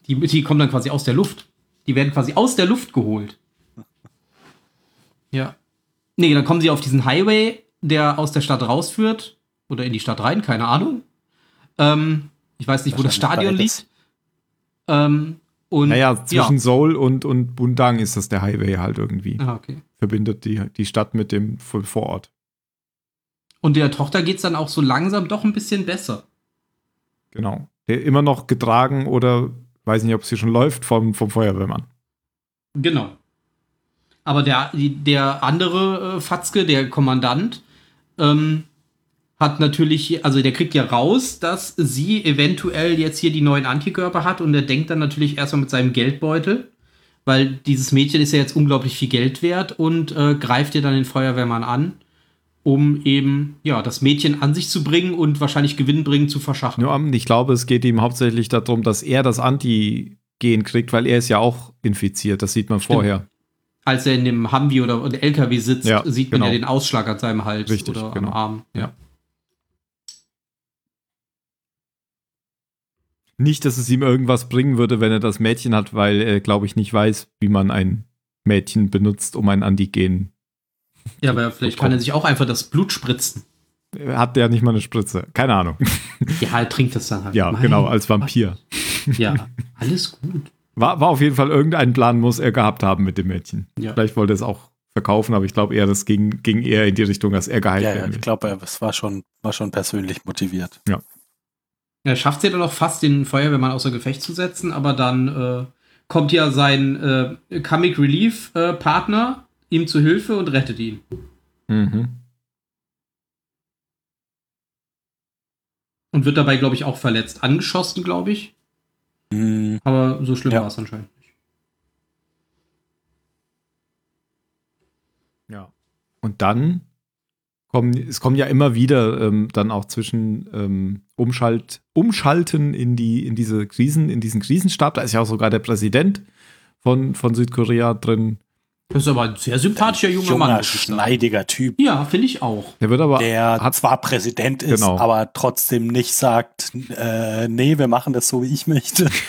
[SPEAKER 3] Die, die kommen dann quasi aus der Luft. Die werden quasi aus der Luft geholt. Ja. Nee, dann kommen sie auf diesen Highway, der aus der Stadt rausführt. Oder in die Stadt rein, keine Ahnung. Ähm, ich weiß nicht, wo das Stadion liegt. Ähm, und
[SPEAKER 1] Naja, zwischen Seoul und, und Bundang ist das der Highway halt irgendwie.
[SPEAKER 3] Ja. Ah, okay.
[SPEAKER 1] Verbindet die, die Stadt mit dem Vor- Vorort.
[SPEAKER 3] Und der Tochter geht es dann auch so langsam doch ein bisschen besser.
[SPEAKER 1] Genau. Der immer noch getragen oder weiß nicht, ob es hier schon läuft vom, vom Feuerwehrmann.
[SPEAKER 3] Genau. Aber der, der andere äh, Fatzke, der Kommandant, ähm, hat natürlich, also der kriegt ja raus, dass sie eventuell jetzt hier die neuen Antikörper hat und er denkt dann natürlich erstmal mit seinem Geldbeutel, weil dieses Mädchen ist ja jetzt unglaublich viel Geld wert und äh, greift ihr dann den Feuerwehrmann an, um eben, ja, das Mädchen an sich zu bringen und wahrscheinlich gewinnbringend zu verschaffen.
[SPEAKER 1] Ja, ich glaube, es geht ihm hauptsächlich darum, dass er das Antigen kriegt, weil er ist ja auch infiziert, das sieht man
[SPEAKER 3] Stimmt.
[SPEAKER 1] vorher.
[SPEAKER 3] Als er in dem Humvee oder oder LKW sitzt,
[SPEAKER 1] Ja,
[SPEAKER 3] sieht man
[SPEAKER 1] genau.
[SPEAKER 3] ja den Ausschlag an seinem Hals
[SPEAKER 1] Richtig,
[SPEAKER 3] oder
[SPEAKER 1] genau.
[SPEAKER 3] am Arm.
[SPEAKER 1] Ja. Nicht, dass es ihm irgendwas bringen würde, wenn er das Mädchen hat, weil er, glaube ich, nicht weiß, wie man ein Mädchen benutzt, um ein Antigen.
[SPEAKER 3] Ja, aber vielleicht kann er sich auch einfach das Blut spritzen.
[SPEAKER 1] Er Hat der nicht mal eine Spritze? Keine Ahnung.
[SPEAKER 3] Ja, er trinkt das dann halt.
[SPEAKER 1] Ja,
[SPEAKER 3] Mein
[SPEAKER 1] genau, als Vampir.
[SPEAKER 3] Gott. Ja, alles gut.
[SPEAKER 1] War, war auf jeden Fall irgendein Plan, muss er gehabt haben mit dem Mädchen.
[SPEAKER 3] Ja.
[SPEAKER 1] Vielleicht wollte er es auch verkaufen, aber ich glaube eher, das ging, ging eher in die Richtung, dass er geheilt
[SPEAKER 2] Ja, ja,
[SPEAKER 1] werden
[SPEAKER 2] ich
[SPEAKER 1] will.
[SPEAKER 2] glaube, es war schon, war schon persönlich motiviert.
[SPEAKER 3] Er schafft es ja dann auch fast, den Feuerwehrmann außer Gefecht zu setzen, aber dann äh, kommt ja sein äh, Comic Relief äh, Partner ihm zu Hilfe und rettet ihn.
[SPEAKER 1] Mhm.
[SPEAKER 3] Und wird dabei, glaube ich, auch verletzt. Angeschossen, glaube ich.
[SPEAKER 2] Hm,
[SPEAKER 3] Aber so schlimm
[SPEAKER 2] Ja.
[SPEAKER 3] war es anscheinend nicht.
[SPEAKER 1] Ja. Und dann kommen, es kommen ja immer wieder ähm, dann auch zwischen ähm, Umschalt, Umschalten in die, in diese Krisen, in diesen Krisenstab. Da ist ja auch sogar der Präsident von, von Südkorea drin.
[SPEAKER 3] Das ist aber ein sehr sympathischer junger, Mann.
[SPEAKER 2] junger,
[SPEAKER 3] ich sagen.
[SPEAKER 2] schneidiger Typ,
[SPEAKER 3] Ja, finde ich auch.
[SPEAKER 1] Der wird aber
[SPEAKER 2] der
[SPEAKER 1] hat-
[SPEAKER 2] zwar Präsident ist,
[SPEAKER 1] Genau.
[SPEAKER 2] aber trotzdem nicht sagt, äh, nee, wir machen das so, wie ich möchte.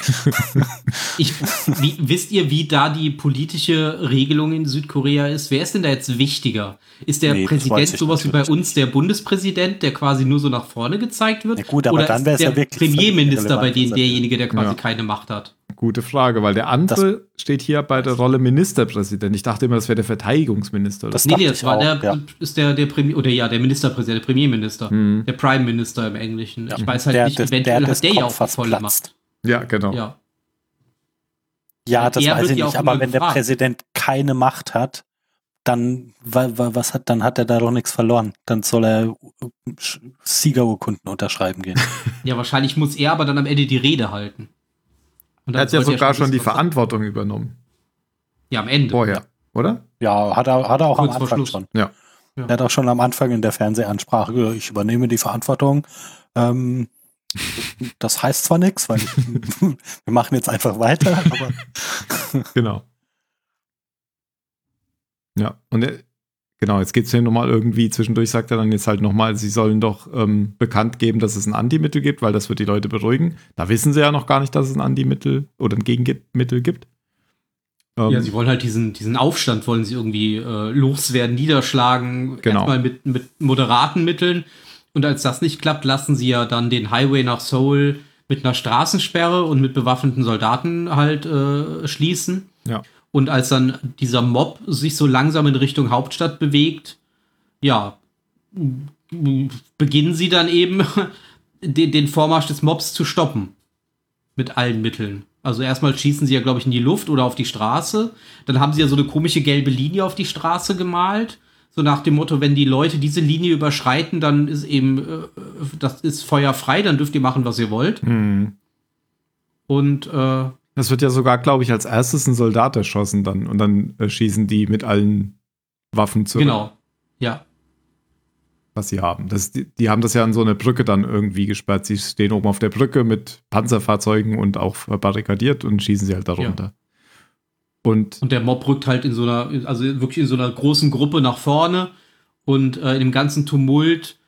[SPEAKER 3] Ich, wie, wisst ihr, wie da die politische Regelung in Südkorea ist? Wer ist denn da jetzt wichtiger? Ist der
[SPEAKER 2] Nee,
[SPEAKER 3] Präsident sowas wie bei uns der Bundespräsident, der quasi nur so nach vorne gezeigt wird?
[SPEAKER 2] Ja gut, aber
[SPEAKER 3] Oder
[SPEAKER 2] dann wär's
[SPEAKER 3] der
[SPEAKER 2] ja wirklich
[SPEAKER 3] Premierminister bei denen
[SPEAKER 2] er
[SPEAKER 3] derjenige, der quasi
[SPEAKER 1] Ja.
[SPEAKER 3] keine Macht hat?
[SPEAKER 1] Gute Frage, weil der andere steht hier bei der Rolle Ministerpräsident. Ich dachte immer, das wäre der Verteidigungsminister. Oder?
[SPEAKER 2] Das
[SPEAKER 3] Nee, nee, das war
[SPEAKER 2] auch,
[SPEAKER 3] der,
[SPEAKER 2] ja.
[SPEAKER 3] ist der, der Premier, oder ja, der Ministerpräsident, der Premierminister.
[SPEAKER 1] Hm.
[SPEAKER 3] Der Prime Minister im Englischen.
[SPEAKER 2] Ja.
[SPEAKER 3] Ich weiß halt
[SPEAKER 2] der,
[SPEAKER 3] nicht,
[SPEAKER 2] das-
[SPEAKER 3] eventuell
[SPEAKER 2] der,
[SPEAKER 3] hat
[SPEAKER 2] das
[SPEAKER 3] der ja auch volle. Macht.
[SPEAKER 1] Ja, genau.
[SPEAKER 3] Ja.
[SPEAKER 2] Ja, das weiß ich nicht.
[SPEAKER 3] auch
[SPEAKER 2] Aber wenn der
[SPEAKER 3] gefragt.
[SPEAKER 2] Präsident keine Macht hat, dann, wa, wa, was hat, dann hat er da doch nichts verloren. Dann soll er Sch- Siegerurkunden unterschreiben gehen.
[SPEAKER 3] ja, wahrscheinlich muss er aber dann am Ende die Rede halten. Und
[SPEAKER 1] Er hat ja sogar schon die Verantwortung übernommen.
[SPEAKER 3] Ja, am Ende.
[SPEAKER 1] Vorher, oder?
[SPEAKER 2] ja, hat er, hat er auch
[SPEAKER 3] Kurz
[SPEAKER 2] am
[SPEAKER 3] vor
[SPEAKER 2] Anfang
[SPEAKER 3] Schluss.
[SPEAKER 2] schon.
[SPEAKER 1] Ja.
[SPEAKER 3] Ja.
[SPEAKER 2] Er hat auch schon am Anfang in der Fernsehansprache gesagt, ich übernehme die Verantwortung. Ähm, das heißt zwar nichts, weil ich, wir machen jetzt einfach weiter, aber
[SPEAKER 1] Genau. Ja, und er, genau, jetzt geht es hier nochmal irgendwie, zwischendurch sagt er dann jetzt halt nochmal, sie sollen doch ähm, bekannt geben, dass es ein Antimittel gibt, weil das wird die Leute beruhigen. Da wissen sie ja noch gar nicht, dass es ein Antimittel oder ein Gegenmittel gibt. Ähm,
[SPEAKER 3] Ja, sie wollen halt diesen, diesen Aufstand, wollen sie irgendwie äh, loswerden, niederschlagen,
[SPEAKER 1] Genau.
[SPEAKER 3] erstmal mit, mit moderaten Mitteln. Und als das nicht klappt, lassen sie ja dann den Highway nach Seoul mit einer Straßensperre und mit bewaffneten Soldaten halt äh, schließen.
[SPEAKER 1] Ja.
[SPEAKER 3] Und als dann dieser Mob sich so langsam in Richtung Hauptstadt bewegt, ja, beginnen sie dann eben den, den Vormarsch des Mobs zu stoppen. Mit allen Mitteln. Also erstmal schießen sie ja, glaube ich, in die Luft oder auf die Straße. Dann haben sie ja so eine komische gelbe Linie auf die Straße gemalt. So nach dem Motto, wenn die Leute diese Linie überschreiten, dann ist eben, äh, das ist feuerfrei, dann dürft ihr machen, was ihr wollt.
[SPEAKER 1] hm.
[SPEAKER 3] Und äh,
[SPEAKER 1] Das wird ja sogar, glaube ich, als erstes ein Soldat erschossen dann und dann äh, schießen die mit allen Waffen zurück,
[SPEAKER 3] genau. Ja.
[SPEAKER 1] was sie haben. Das, die, die haben das ja an so eine Brücke dann irgendwie gesperrt. Sie stehen oben auf der Brücke mit Panzerfahrzeugen und auch verbarrikadiert und schießen sie halt darunter. Und
[SPEAKER 3] Und der Mob rückt halt in so einer, also wirklich in so einer großen Gruppe nach vorne. Und äh, in dem ganzen Tumult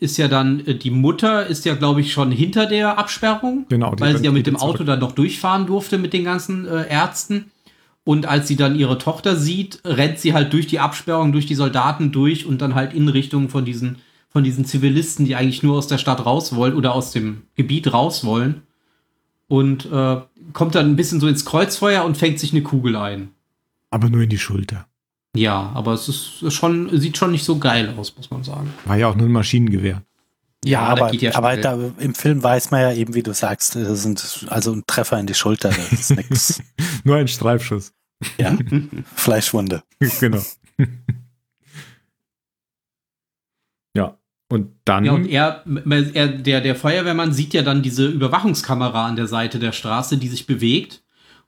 [SPEAKER 3] ist ja dann, äh, die Mutter ist ja, glaube ich, schon hinter der Absperrung.
[SPEAKER 1] genau,
[SPEAKER 3] weil sie ja mit dem Auto
[SPEAKER 1] zurück.
[SPEAKER 3] dann noch durchfahren durfte mit den ganzen äh, Ärzten. Und als sie dann ihre Tochter sieht, rennt sie halt durch die Absperrung, durch die Soldaten durch und dann halt in Richtung von diesen, von diesen Zivilisten, die eigentlich nur aus der Stadt raus wollen oder aus dem Gebiet raus wollen. Und äh, kommt dann ein bisschen so ins Kreuzfeuer und fängt sich eine Kugel ein.
[SPEAKER 1] Aber nur in die Schulter.
[SPEAKER 3] Ja, aber es ist schon, sieht schon nicht so geil aus, muss man sagen.
[SPEAKER 1] War ja auch nur ein Maschinengewehr.
[SPEAKER 2] Ja,
[SPEAKER 3] Ja,
[SPEAKER 2] aber,
[SPEAKER 3] geht ja
[SPEAKER 2] aber da, im Film weiß man ja eben, wie du sagst, das sind also ein Treffer in die Schulter, das ist nix.
[SPEAKER 1] Nur ein Streifschuss.
[SPEAKER 2] ja, Fleischwunde.
[SPEAKER 1] genau. ja. Und dann.
[SPEAKER 3] Ja, und er, er der, der Feuerwehrmann sieht ja dann diese Überwachungskamera an der Seite der Straße, die sich bewegt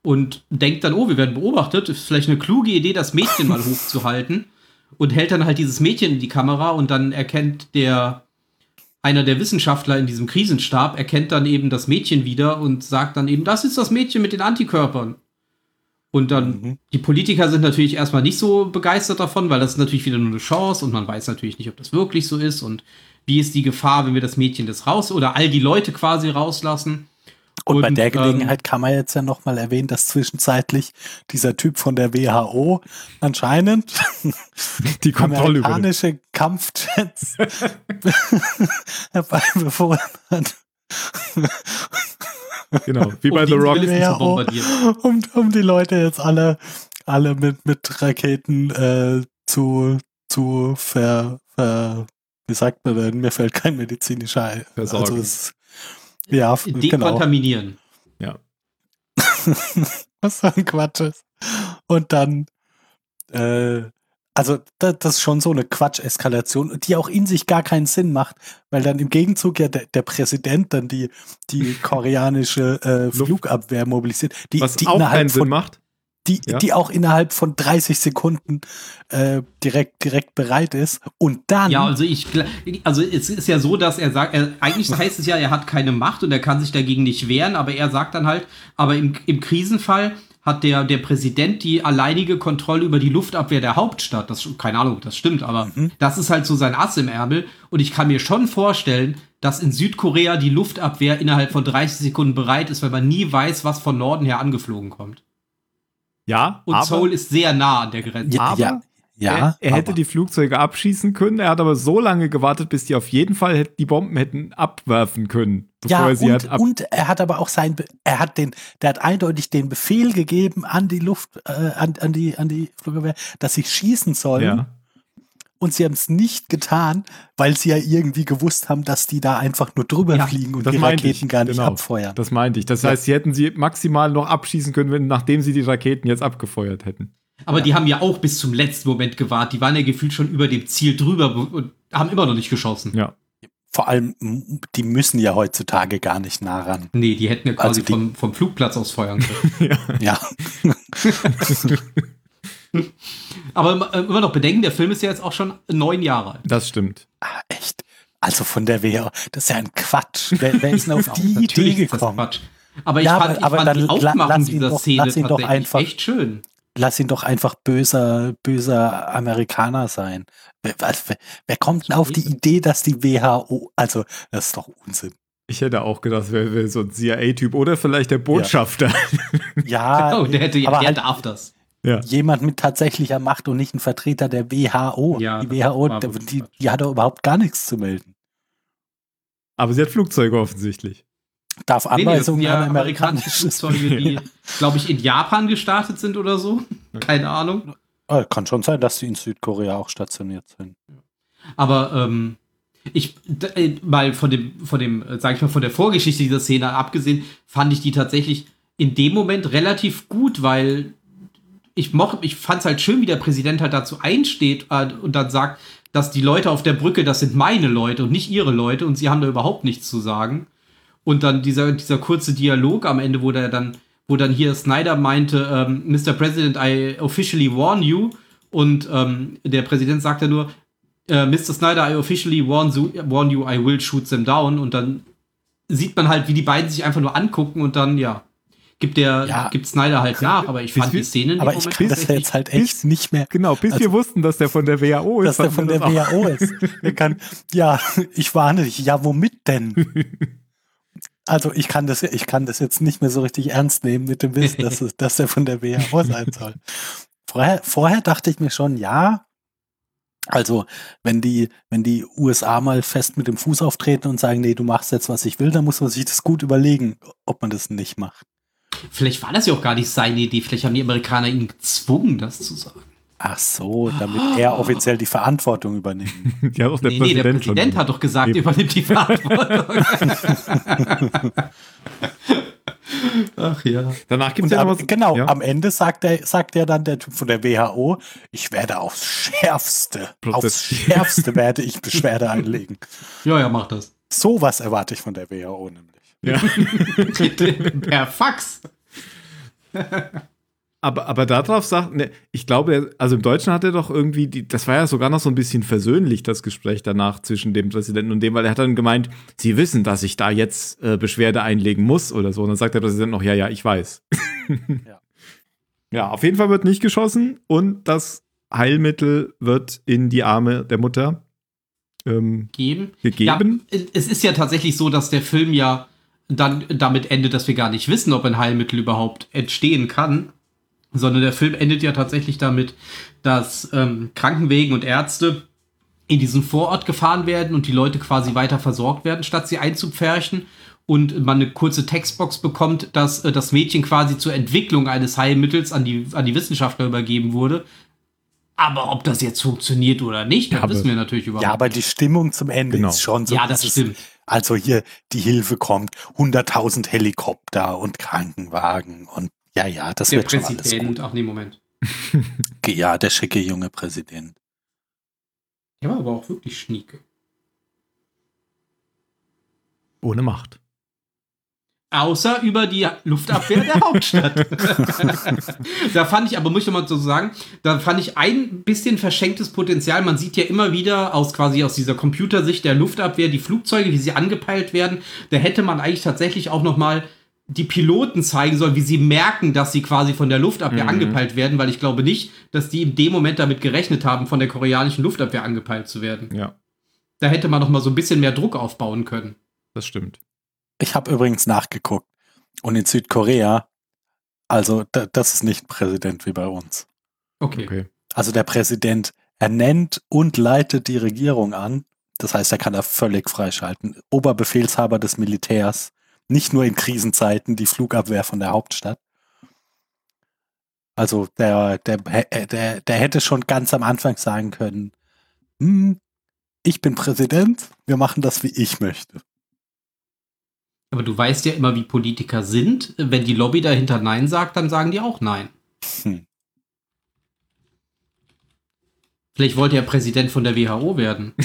[SPEAKER 3] und denkt dann, oh, wir werden beobachtet. Ist vielleicht eine kluge Idee, das Mädchen mal hochzuhalten und hält dann halt dieses Mädchen in die Kamera und dann erkennt der einer der Wissenschaftler in diesem Krisenstab erkennt dann eben das Mädchen wieder und sagt dann eben, das ist das Mädchen mit den Antikörpern. Und dann,
[SPEAKER 2] Mhm.
[SPEAKER 3] die Politiker sind natürlich erstmal nicht so begeistert davon, weil das ist natürlich wieder nur eine Chance und man weiß natürlich nicht, ob das wirklich so ist und wie ist die Gefahr, wenn wir das Mädchen das raus oder all die Leute quasi rauslassen.
[SPEAKER 2] Und, bei
[SPEAKER 3] Und,
[SPEAKER 2] der
[SPEAKER 3] ähm,
[SPEAKER 2] Gelegenheit kann man jetzt ja nochmal erwähnen, dass zwischenzeitlich dieser Typ von der WHO anscheinend
[SPEAKER 1] die Kontrolle über.
[SPEAKER 2] amerikanische Kampfjets herbeibefohlen hat,
[SPEAKER 1] Genau. Wie bei
[SPEAKER 3] um
[SPEAKER 1] The Rock.
[SPEAKER 3] Bombardieren.
[SPEAKER 2] um, um die Leute jetzt alle, alle mit, mit Raketen äh, zu, zu ver, ver, wie sagt man denn? Mir fällt kein medizinischer ein.
[SPEAKER 1] Versorgen.
[SPEAKER 2] Also es, ja, f- genau.
[SPEAKER 3] Dekontaminieren.
[SPEAKER 2] Was so ein Quatsch ist. Und dann, äh, also da, das ist schon so eine Quatsch-Eskalation, die auch in sich gar keinen Sinn macht, weil dann im Gegenzug ja der, der Präsident dann die, die koreanische äh, Flugabwehr mobilisiert, die,
[SPEAKER 1] Was
[SPEAKER 2] die
[SPEAKER 1] auch keinen Sinn macht.
[SPEAKER 2] Die,
[SPEAKER 1] Ja.
[SPEAKER 2] die auch innerhalb von 30 Sekunden äh, direkt, direkt bereit ist. Und dann,
[SPEAKER 3] Ja, also ich, also es ist ja so, dass er sagt, er, eigentlich heißt es ja, er hat keine Macht und er kann sich dagegen nicht wehren, aber er sagt dann halt, aber im, im Krisenfall hat der, der Präsident die alleinige Kontrolle über die Luftabwehr der Hauptstadt. Das, keine Ahnung, das stimmt, aber
[SPEAKER 2] Mhm.
[SPEAKER 3] das ist halt so sein Ass im Ärmel. Und ich kann mir schon vorstellen, dass in Südkorea die Luftabwehr innerhalb von 30 Sekunden bereit ist, weil man nie weiß, was von Norden her angeflogen kommt.
[SPEAKER 1] Ja,
[SPEAKER 3] Und
[SPEAKER 1] aber
[SPEAKER 3] Seoul ist sehr nah an der Grenze.
[SPEAKER 2] ja,
[SPEAKER 1] aber
[SPEAKER 2] ja, ja,
[SPEAKER 1] er, er hätte
[SPEAKER 2] aber-
[SPEAKER 1] die Flugzeuge abschießen können. Er hat aber so lange gewartet, bis die auf jeden Fall die Bomben hätten abwerfen können, bevor
[SPEAKER 2] ja,
[SPEAKER 1] er sie
[SPEAKER 2] und, und er hat aber auch sein, Be- er hat den, der hat eindeutig den Befehl gegeben an die Luft, äh, an, an die, an die Flugabwehr, dass sie schießen sollen.
[SPEAKER 1] ja.
[SPEAKER 2] Und sie haben es nicht getan, weil sie ja irgendwie gewusst haben, dass die da einfach nur drüber
[SPEAKER 3] Ja,
[SPEAKER 2] fliegen und die Raketen
[SPEAKER 1] ich,
[SPEAKER 2] gar nicht
[SPEAKER 1] genau.
[SPEAKER 2] abfeuern.
[SPEAKER 1] Das meinte ich. Das
[SPEAKER 2] Ja.
[SPEAKER 1] heißt, sie hätten sie maximal noch abschießen können, wenn, nachdem sie die Raketen jetzt abgefeuert hätten.
[SPEAKER 3] Aber die haben ja auch bis zum letzten Moment gewartet. Die waren ja gefühlt schon über dem Ziel drüber und haben immer noch nicht geschossen.
[SPEAKER 1] Ja.
[SPEAKER 2] Vor allem, die müssen ja heutzutage gar nicht nah ran.
[SPEAKER 3] Nee, die hätten ja quasi
[SPEAKER 2] Also die-
[SPEAKER 3] vom, vom Flugplatz aus feuern können.
[SPEAKER 2] Ja,
[SPEAKER 3] Aber äh, immer noch bedenken, der Film ist ja jetzt auch schon neun Jahre alt.
[SPEAKER 1] Das stimmt.
[SPEAKER 2] Ah, echt. Also von der WHO, das ist ja ein Quatsch. Wer, wer ist denn auf die Idee
[SPEAKER 3] Natürlich ist das
[SPEAKER 2] gekommen?
[SPEAKER 3] Quatsch. Aber ich
[SPEAKER 2] Ja,
[SPEAKER 3] fand,
[SPEAKER 2] aber-
[SPEAKER 3] ich
[SPEAKER 2] aber
[SPEAKER 3] fand
[SPEAKER 2] dann
[SPEAKER 3] die Aufmachung
[SPEAKER 2] lass ihn
[SPEAKER 3] dieser
[SPEAKER 2] doch-
[SPEAKER 3] Szene
[SPEAKER 2] lass ihn doch einfach-
[SPEAKER 3] echt schön.
[SPEAKER 2] Lass ihn doch einfach böser, böser Amerikaner sein. Wer, wer, wer kommt denn auf die Idee, dass die WHO, also das ist doch Unsinn.
[SPEAKER 1] Ich hätte auch gedacht, es wäre wär so ein CIA-Typ oder vielleicht der Botschafter.
[SPEAKER 2] Ja,
[SPEAKER 3] Oh, der hätte
[SPEAKER 2] aber
[SPEAKER 3] der
[SPEAKER 2] halt
[SPEAKER 3] darf das.
[SPEAKER 1] Ja.
[SPEAKER 2] jemand mit tatsächlicher Macht und nicht ein Vertreter der WHO.
[SPEAKER 3] Ja,
[SPEAKER 2] die WHO, die, die, hat doch überhaupt gar nichts zu melden.
[SPEAKER 1] Aber sie hat Flugzeuge offensichtlich.
[SPEAKER 2] Darf
[SPEAKER 3] Nee, nee,
[SPEAKER 2] Anweisungen
[SPEAKER 3] ja
[SPEAKER 2] an
[SPEAKER 3] amerikanische
[SPEAKER 2] amerikanisches
[SPEAKER 3] Flugzeuge, die, glaube ich, in Japan gestartet sind oder so. Keine Ahnung.
[SPEAKER 2] Ah, Kann schon sein, dass die in Südkorea auch stationiert sind.
[SPEAKER 3] Aber ähm, ich äh, mal von dem, von dem, äh, sag ich mal, von der Vorgeschichte dieser Szene abgesehen, fand ich die tatsächlich in dem Moment relativ gut, weil ich mochte, ich fand es halt schön, wie der Präsident halt dazu einsteht äh, und dann sagt, dass die Leute auf der Brücke, das sind meine Leute und nicht ihre Leute und sie haben da überhaupt nichts zu sagen. Und dann dieser, dieser kurze Dialog am Ende, wo der dann, wo dann hier Snyder meinte, ähm, Mr. President, I officially warn you. Und ähm, der Präsident sagte nur, äh, Mr. Snyder, I officially warn, warn you, I will shoot them down. Und dann sieht man halt, wie die beiden sich einfach nur angucken und dann, ja, gibt der,
[SPEAKER 2] Ja.
[SPEAKER 3] gibt Snyder halt nach. Aber ich
[SPEAKER 1] Bis
[SPEAKER 3] fand
[SPEAKER 1] wir-
[SPEAKER 3] die Szene in dem
[SPEAKER 2] Aber ich
[SPEAKER 3] Moment
[SPEAKER 2] kann das jetzt halt
[SPEAKER 1] bis-
[SPEAKER 2] echt nicht mehr,
[SPEAKER 1] Genau, bis
[SPEAKER 2] Also-
[SPEAKER 1] wir wussten, dass der von der WHO ist.
[SPEAKER 2] dass der von der WHO ist. Der kann, ja, ich warne dich. Ja, womit denn? Also ich kann das, ich kann das jetzt nicht mehr so richtig ernst nehmen mit dem Wissen, dass, es, dass er von der WHO sein soll. Vorher, vorher dachte ich mir schon, ja. Also wenn die, wenn die USA mal fest mit dem Fuß auftreten und sagen, nee, du machst jetzt, was ich will, dann muss man sich das gut überlegen, ob man das nicht macht.
[SPEAKER 3] Vielleicht war das ja auch gar nicht seine Idee. Vielleicht haben die Amerikaner ihn gezwungen, das zu sagen.
[SPEAKER 2] Ach so, damit er offiziell die Verantwortung übernimmt.
[SPEAKER 1] ja, auch der
[SPEAKER 3] nee, nee, der
[SPEAKER 1] Präsident,
[SPEAKER 3] Präsident
[SPEAKER 1] schon.
[SPEAKER 3] hat doch gesagt,
[SPEAKER 1] Eben.
[SPEAKER 3] übernimmt die Verantwortung. Ach ja.
[SPEAKER 1] Danach gibt es ja was.
[SPEAKER 2] genau,
[SPEAKER 1] ja.
[SPEAKER 2] am Ende sagt er, sagt er dann der Typ von der WHO, ich werde aufs Schärfste, aufs. Schärfste werde ich Beschwerde einlegen.
[SPEAKER 3] Ja, ja, mach das.
[SPEAKER 2] Sowas erwarte ich von der WHO nämlich.
[SPEAKER 1] Ja.
[SPEAKER 3] per Fax.
[SPEAKER 1] Aber, aber darauf sagt, ne, ich glaube, also im Deutschen hat er doch irgendwie, die, das war ja sogar noch so ein bisschen versöhnlich, das Gespräch danach zwischen dem Präsidenten und dem, weil er hat dann gemeint, sie wissen, dass ich da jetzt äh, Beschwerde einlegen muss oder so. Und dann sagt der Präsident noch, ja, ja, ich weiß.
[SPEAKER 2] Ja.
[SPEAKER 1] ja, auf jeden Fall wird nicht geschossen und das Heilmittel wird in die Arme der Mutter ähm,
[SPEAKER 3] Geben.
[SPEAKER 1] gegeben.
[SPEAKER 3] Ja, es ist ja tatsächlich so, dass der Film ja dann damit endet, dass wir gar nicht wissen, ob ein Heilmittel überhaupt entstehen kann. Sondern der Film endet ja tatsächlich damit, dass ähm, Krankenwegen und Ärzte in diesen Vorort gefahren werden und die Leute quasi weiter versorgt werden, statt sie einzupferchen. Und man eine kurze Textbox bekommt, dass äh, das Mädchen quasi zur Entwicklung eines Heilmittels an die, an die Wissenschaftler übergeben wurde. Aber ob das jetzt funktioniert oder nicht, das
[SPEAKER 1] Ja, aber-
[SPEAKER 3] wissen wir natürlich überhaupt
[SPEAKER 2] Ja, aber die Stimmung zum Ende
[SPEAKER 1] Genau.
[SPEAKER 2] ist schon so.
[SPEAKER 3] Ja, das stimmt.
[SPEAKER 2] Also hier, die Hilfe kommt, 100.000 Helikopter und Krankenwagen und ja, ja, das
[SPEAKER 3] Der
[SPEAKER 2] wird schon alles
[SPEAKER 3] Präsident,
[SPEAKER 2] gut.
[SPEAKER 3] ach nee, Moment.
[SPEAKER 2] Ja, der schicke junge Präsident.
[SPEAKER 3] Der war aber auch wirklich schnieke.
[SPEAKER 1] Ohne Macht.
[SPEAKER 3] Außer über die Luftabwehr der Hauptstadt. da fand ich, aber muss ich mal so sagen, da fand ich ein bisschen verschenktes Potenzial. Man sieht ja immer wieder aus quasi aus dieser Computersicht der Luftabwehr die Flugzeuge, wie sie angepeilt werden. Da hätte man eigentlich tatsächlich auch noch mal die Piloten zeigen sollen, wie sie merken, dass sie quasi von der Luftabwehr
[SPEAKER 1] Mhm.
[SPEAKER 3] angepeilt werden, weil ich glaube nicht, dass die in dem Moment damit gerechnet haben, von der koreanischen Luftabwehr angepeilt zu werden.
[SPEAKER 1] Ja,
[SPEAKER 3] Da hätte man noch mal so ein bisschen mehr Druck aufbauen können.
[SPEAKER 1] das stimmt.
[SPEAKER 2] Ich habe übrigens nachgeguckt. Und in Südkorea, also da, das ist nicht ein Präsident wie bei uns.
[SPEAKER 3] Okay.
[SPEAKER 1] Okay.
[SPEAKER 2] Also der Präsident ernennt und leitet die Regierung an. Das heißt, er kann da völlig freischalten. Oberbefehlshaber des Militärs, nicht nur in Krisenzeiten, die Flugabwehr von der Hauptstadt. Also der, der, der, der hätte schon ganz am Anfang sagen können, hm, ich bin Präsident, wir machen das, wie ich möchte.
[SPEAKER 3] Aber du weißt ja immer, wie Politiker sind. Wenn die Lobby dahinter Nein sagt, dann sagen die auch Nein.
[SPEAKER 2] Hm.
[SPEAKER 3] Vielleicht wollte er Präsident von der WHO werden.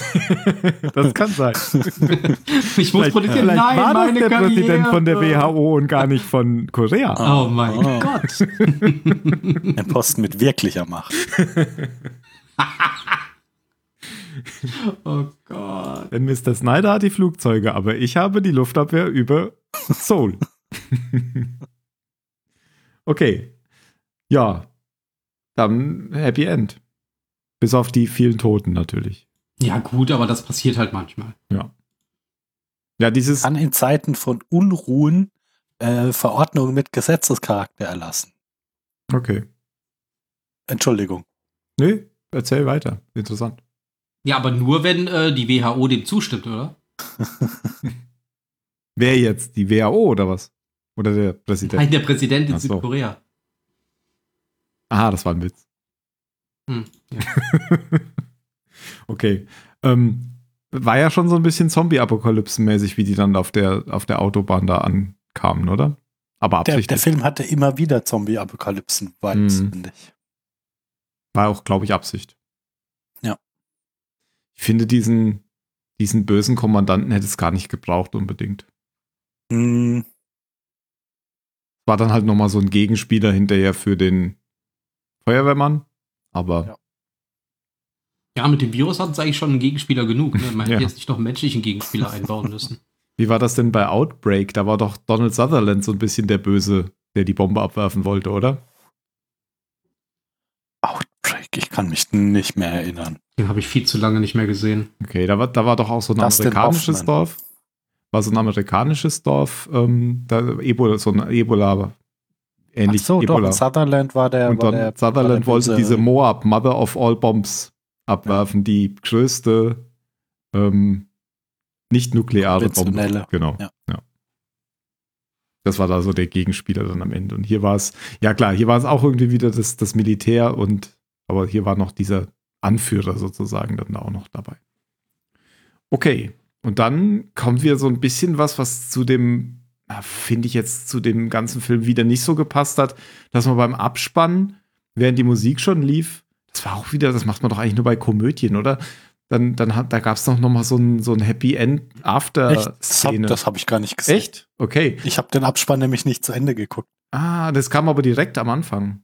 [SPEAKER 1] Das kann sein.
[SPEAKER 3] Ich muss
[SPEAKER 1] Vielleicht,
[SPEAKER 3] politisieren.
[SPEAKER 1] vielleicht
[SPEAKER 3] Nein,
[SPEAKER 1] war das
[SPEAKER 3] meine
[SPEAKER 1] der Präsident
[SPEAKER 3] Karriere.
[SPEAKER 1] von der WHO und gar nicht von Korea.
[SPEAKER 3] Oh mein
[SPEAKER 2] Oh.
[SPEAKER 3] Gott.
[SPEAKER 2] Ein Posten mit wirklicher Macht.
[SPEAKER 3] Oh Gott.
[SPEAKER 1] Denn Mr. Snyder hat die Flugzeuge, aber ich habe die Luftabwehr über Seoul. okay. Ja. Dann Happy End. Bis auf die vielen Toten natürlich.
[SPEAKER 3] Ja, gut, aber das passiert halt manchmal.
[SPEAKER 1] Ja, dieses.
[SPEAKER 2] Kann in Zeiten von Unruhen äh, Verordnungen mit Gesetzescharakter erlassen.
[SPEAKER 1] Okay.
[SPEAKER 2] Entschuldigung.
[SPEAKER 1] Nee, erzähl weiter. Interessant.
[SPEAKER 3] Ja, aber nur, wenn äh, die WHO dem zustimmt, oder?
[SPEAKER 1] Wer jetzt? Die WHO oder was? Oder der Präsident?
[SPEAKER 3] Nein, der Präsident in
[SPEAKER 1] Ach so.
[SPEAKER 3] Südkorea.
[SPEAKER 1] Aha, das war ein Witz.
[SPEAKER 3] Hm, ja.
[SPEAKER 1] Okay. Ähm, war ja schon so ein bisschen Zombie-Apokalypsen-mäßig, wie die dann auf der, auf der Autobahn da ankamen, oder? Aber
[SPEAKER 2] Der,
[SPEAKER 1] absichtlich.
[SPEAKER 2] der Film hatte immer wieder Zombie-Apokalypsen-Vibes,
[SPEAKER 1] Mhm.
[SPEAKER 2] finde ich.
[SPEAKER 1] War auch, glaube ich, Absicht.
[SPEAKER 2] Ja.
[SPEAKER 1] Ich finde, diesen, diesen bösen Kommandanten hätte es gar nicht gebraucht unbedingt.
[SPEAKER 2] Hm,
[SPEAKER 1] War dann halt nochmal so ein Gegenspieler hinterher für den Feuerwehrmann. Aber
[SPEAKER 2] Ja.
[SPEAKER 3] ja, mit dem Virus hatten sie eigentlich schon einen Gegenspieler genug. Ne? Man
[SPEAKER 1] Ja.
[SPEAKER 3] hätte jetzt nicht noch einen menschlichen Gegenspieler einbauen müssen.
[SPEAKER 1] wie war das denn bei Outbreak? Da war doch Donald Sutherland so ein bisschen der Böse, der die Bombe abwerfen wollte, oder?
[SPEAKER 2] Ich kann mich nicht mehr erinnern.
[SPEAKER 3] Den habe ich viel zu lange nicht mehr gesehen.
[SPEAKER 1] Okay, da war, da war doch auch so ein
[SPEAKER 2] Dustin
[SPEAKER 1] amerikanisches. Dorf. War so ein amerikanisches Dorf, ähm, da Ebola, so ein Ebola, ähnlich
[SPEAKER 2] Ach so,
[SPEAKER 1] Ebola.
[SPEAKER 2] doch, Sutherland war der.
[SPEAKER 1] Und
[SPEAKER 2] war
[SPEAKER 1] dann
[SPEAKER 2] der,
[SPEAKER 1] Sutherland
[SPEAKER 2] war der
[SPEAKER 1] wollte diese Moab, Mother of All Bombs, abwerfen, die größte ähm, nicht nukleare Bombe. Genau.
[SPEAKER 2] ja.
[SPEAKER 1] Ja. Das war da so der Gegenspieler dann am Ende. Und hier war es, ja klar, hier war es auch irgendwie wieder das, das Militär und Aber hier war noch dieser Anführer sozusagen dann auch noch dabei. Okay, und dann kommt wieder so ein bisschen was, was zu dem, finde ich jetzt zu dem ganzen Film wieder nicht so gepasst hat, dass man beim Abspannen, während die Musik schon lief, das war auch wieder, das macht man doch eigentlich nur bei Komödien, oder? Dann, dann hat, da gab es doch noch mal so ein, so ein Happy End After Szene.
[SPEAKER 2] Das habe hab ich gar nicht gesehen.
[SPEAKER 1] Echt? Okay.
[SPEAKER 2] Ich habe den Abspann nämlich nicht zu Ende geguckt.
[SPEAKER 1] Ah, das kam aber direkt am Anfang.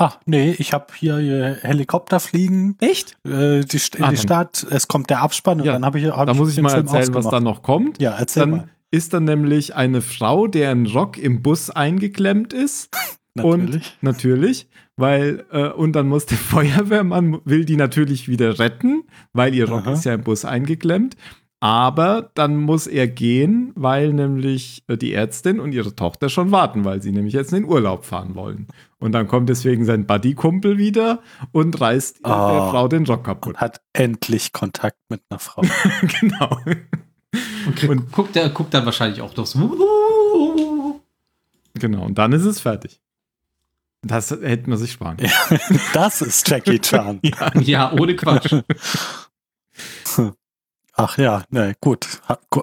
[SPEAKER 2] Ah, nee, ich habe hier äh, Helikopter fliegen.
[SPEAKER 1] Echt?
[SPEAKER 2] Äh, die, in
[SPEAKER 1] Ah,
[SPEAKER 2] die Stadt, es kommt der Abspann und
[SPEAKER 1] Ja,
[SPEAKER 2] dann habe ich. Hab
[SPEAKER 1] Da muss ich mal
[SPEAKER 2] Film
[SPEAKER 1] erzählen, was da noch kommt.
[SPEAKER 2] Ja, erzähl
[SPEAKER 1] Dann
[SPEAKER 2] mal.
[SPEAKER 1] ist dann nämlich eine Frau, deren Rock im Bus eingeklemmt ist. Und
[SPEAKER 2] Natürlich.
[SPEAKER 1] natürlich, weil, äh, und dann muss der Feuerwehrmann, will die natürlich wieder retten, weil ihr Rock
[SPEAKER 2] Aha.
[SPEAKER 1] ist ja im Bus eingeklemmt. Aber dann muss er gehen, weil nämlich äh, die Ärztin und ihre Tochter schon warten, weil sie nämlich jetzt in den Urlaub fahren wollen. Und dann kommt deswegen sein Buddy-Kumpel wieder und reißt der
[SPEAKER 2] Oh.
[SPEAKER 1] Frau den Rock kaputt.
[SPEAKER 2] und hat endlich Kontakt mit einer Frau.
[SPEAKER 1] genau.
[SPEAKER 3] Und, krieg,
[SPEAKER 1] Und-
[SPEAKER 3] guckt, der, guckt dann wahrscheinlich auch noch so.
[SPEAKER 1] Genau. Und dann ist es fertig. Das hätte man sich sparen können.
[SPEAKER 2] Das ist Jackie Chan.
[SPEAKER 3] Ja, ohne Quatsch.
[SPEAKER 2] Ach ja, ne, gut. Ha, gu-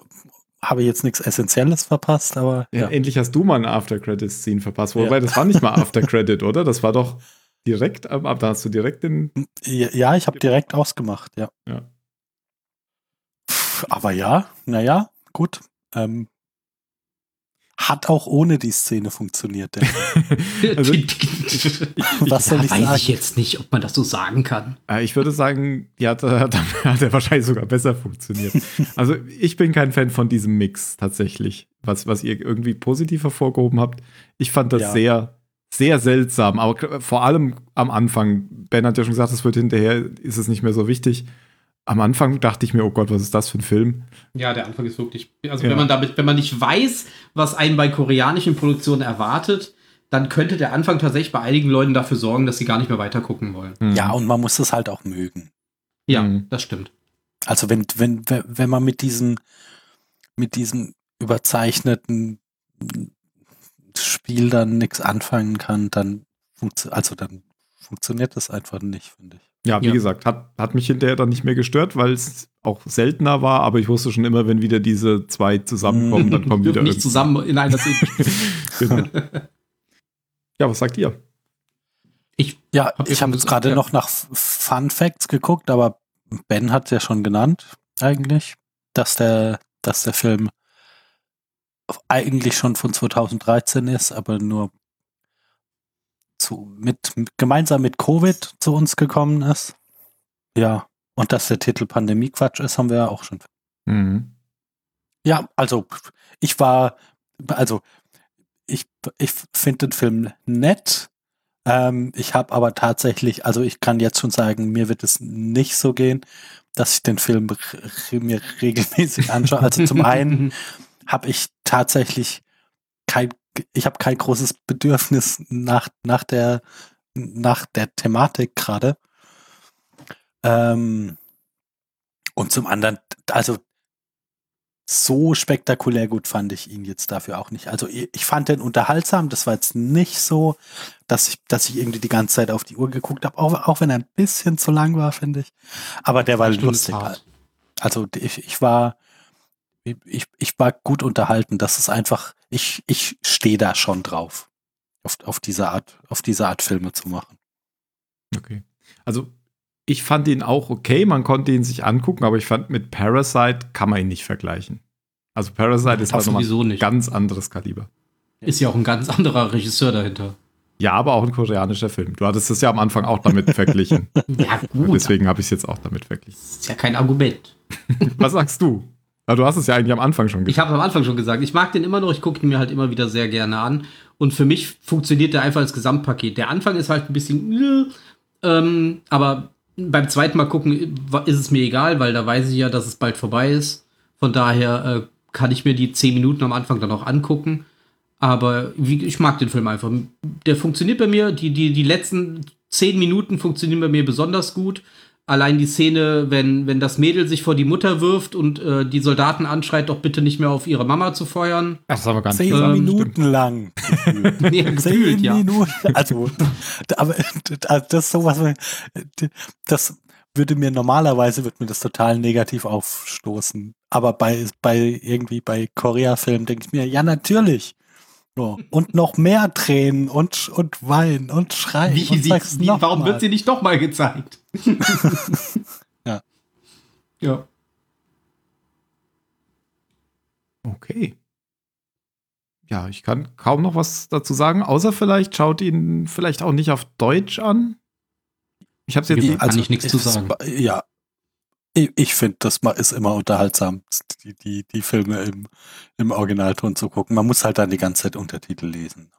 [SPEAKER 2] Habe jetzt nichts Essentielles verpasst, aber
[SPEAKER 1] Ja.
[SPEAKER 2] ja.
[SPEAKER 1] Endlich hast du mal eine After-Credits-Scene verpasst. Wobei,
[SPEAKER 2] Ja.
[SPEAKER 1] das war nicht mal After-Credit, oder? Das war doch direkt am ab. Da hast du direkt den.
[SPEAKER 2] Ja, ich habe direkt ausgemacht, ja.
[SPEAKER 1] Ja.
[SPEAKER 2] Pff, Aber ja, naja, gut. Ähm, hat auch ohne die Szene funktioniert. Denn.
[SPEAKER 1] Also,
[SPEAKER 2] Was soll
[SPEAKER 3] da
[SPEAKER 2] ich
[SPEAKER 3] weiß
[SPEAKER 2] sagen?
[SPEAKER 3] ich jetzt nicht, ob man das so sagen kann.
[SPEAKER 1] Äh, ich würde sagen, ja, hat, hat, er wahrscheinlich sogar besser funktioniert. Also, ich bin kein Fan von diesem Mix tatsächlich, was, was ihr irgendwie positiv hervorgehoben habt. Ich fand das
[SPEAKER 2] Ja.
[SPEAKER 1] sehr, sehr seltsam. Aber vor allem am Anfang. Ben hat ja schon gesagt, es wird hinterher, ist es nicht mehr so wichtig. Am Anfang dachte ich mir, oh Gott, was ist das für ein Film?
[SPEAKER 3] Ja, der Anfang ist wirklich. Also
[SPEAKER 1] Ja.
[SPEAKER 3] wenn man damit, wenn man nicht weiß, was einen bei koreanischen Produktionen erwartet, dann könnte der Anfang tatsächlich bei einigen Leuten dafür sorgen, dass sie gar nicht mehr weiter gucken wollen.
[SPEAKER 1] Hm.
[SPEAKER 2] Ja, und man muss es halt auch mögen.
[SPEAKER 3] Ja,
[SPEAKER 1] Mhm.
[SPEAKER 3] das stimmt.
[SPEAKER 2] Also wenn, wenn, wenn man mit diesem, mit diesem überzeichneten Spiel dann nichts anfangen kann, dann funktio- also dann funktioniert das einfach nicht, finde ich.
[SPEAKER 1] Ja, wie
[SPEAKER 3] Ja.
[SPEAKER 1] gesagt, hat, hat mich hinterher dann nicht mehr gestört, weil es auch seltener war, aber ich wusste schon immer, wenn wieder diese zwei zusammenkommen, dann kommen wieder
[SPEAKER 3] nicht
[SPEAKER 1] irgendwie-
[SPEAKER 3] zusammen in einer Szene.
[SPEAKER 1] genau. Ja, was sagt ihr?
[SPEAKER 3] Ich,
[SPEAKER 2] Ja,
[SPEAKER 3] ihr
[SPEAKER 2] ich habe jetzt gerade
[SPEAKER 3] ja.
[SPEAKER 2] noch nach Fun Facts geguckt, aber Ben hat ja schon genannt, eigentlich, dass der, dass der Film eigentlich schon von 2013 ist, aber nur zu, mit, gemeinsam mit Covid zu uns gekommen ist. Ja, und dass der Titel Pandemie-Quatsch ist, haben wir ja auch schon.
[SPEAKER 1] Mhm.
[SPEAKER 2] Ja, also ich war, also ich, ich finde den Film nett. Ähm, ich habe aber tatsächlich, also ich kann jetzt schon sagen, mir wird es nicht so gehen, dass ich den Film mir regelmäßig anschaue. Also zum einen habe ich tatsächlich kein, ich habe kein großes Bedürfnis nach, nach der, nach der Thematik gerade. Ähm, und zum anderen, also so spektakulär gut fand ich ihn jetzt dafür auch nicht. Also ich fand den unterhaltsam. Das war jetzt nicht so, dass ich, dass ich irgendwie die ganze Zeit auf die Uhr geguckt habe, auch, auch wenn er ein bisschen zu lang war, finde ich. Aber der war lustig. Also ich, ich war, ich, ich war gut unterhalten. Das ist einfach, ich, ich stehe da schon drauf, auf, auf diese Art, auf diese Art Filme zu machen.
[SPEAKER 1] Okay. Also, ich fand ihn auch okay, man konnte ihn sich angucken, aber ich fand, mit Parasite kann man ihn nicht vergleichen. Also, Parasite ist halt nochmal
[SPEAKER 3] sowieso
[SPEAKER 1] ein
[SPEAKER 3] nicht.
[SPEAKER 1] ganz anderes Kaliber.
[SPEAKER 3] Ist ja auch ein ganz anderer Regisseur dahinter.
[SPEAKER 1] Ja, aber auch ein koreanischer Film. Du hattest es ja am Anfang auch damit verglichen.
[SPEAKER 3] Ja, gut.
[SPEAKER 1] Deswegen habe ich es jetzt auch damit verglichen.
[SPEAKER 3] Das ist ja kein Argument.
[SPEAKER 1] Was sagst du? Ja, du hast es ja eigentlich am Anfang schon
[SPEAKER 3] Ich habe am Anfang schon gesagt, ich mag den immer noch, ich gucke ihn mir halt immer wieder sehr gerne an. Und für mich funktioniert der einfach als Gesamtpaket. Der Anfang ist halt ein bisschen, ähm, aber beim zweiten Mal gucken ist es mir egal, weil da weiß ich ja, dass es bald vorbei ist. Von daher äh, kann ich mir die zehn Minuten am Anfang dann auch angucken. Aber wie, ich mag den Film einfach. Der funktioniert bei mir. Die, die, die letzten zehn Minuten funktionieren bei mir besonders gut. Allein die Szene, wenn, wenn das Mädel sich vor die Mutter wirft und äh, die Soldaten anschreit, doch bitte nicht mehr auf ihre Mama zu feuern.
[SPEAKER 1] Das haben wir gar nicht
[SPEAKER 2] Zehn
[SPEAKER 1] gesagt.
[SPEAKER 2] Minuten
[SPEAKER 1] Stimmt.
[SPEAKER 2] lang.
[SPEAKER 3] Nee,
[SPEAKER 2] Zehn
[SPEAKER 3] gefühlt, ja.
[SPEAKER 2] Minuten. Also, aber das ist sowas, das würde mir normalerweise, würde mir das total negativ aufstoßen. Aber bei, bei irgendwie bei Korea-Filmen denke ich mir, ja, natürlich. So. Und noch mehr Tränen und, und Weinen und Schreien.
[SPEAKER 3] Wie,
[SPEAKER 2] und
[SPEAKER 3] sie,
[SPEAKER 2] sag's
[SPEAKER 3] wie,
[SPEAKER 2] noch
[SPEAKER 3] warum
[SPEAKER 2] mal.
[SPEAKER 3] wird sie nicht doch mal gezeigt?
[SPEAKER 2] Ja.
[SPEAKER 3] Ja.
[SPEAKER 1] Okay. Ja, ich kann kaum noch was dazu sagen, außer vielleicht schaut ihn vielleicht auch nicht auf Deutsch an. Ich habe es jetzt
[SPEAKER 3] Wie- Kann ich nichts zu sagen.
[SPEAKER 2] Ja. Ich, ich finde, das ist immer unterhaltsam, die, die, die Filme im, im Originalton zu gucken. Man muss halt dann die ganze Zeit Untertitel lesen.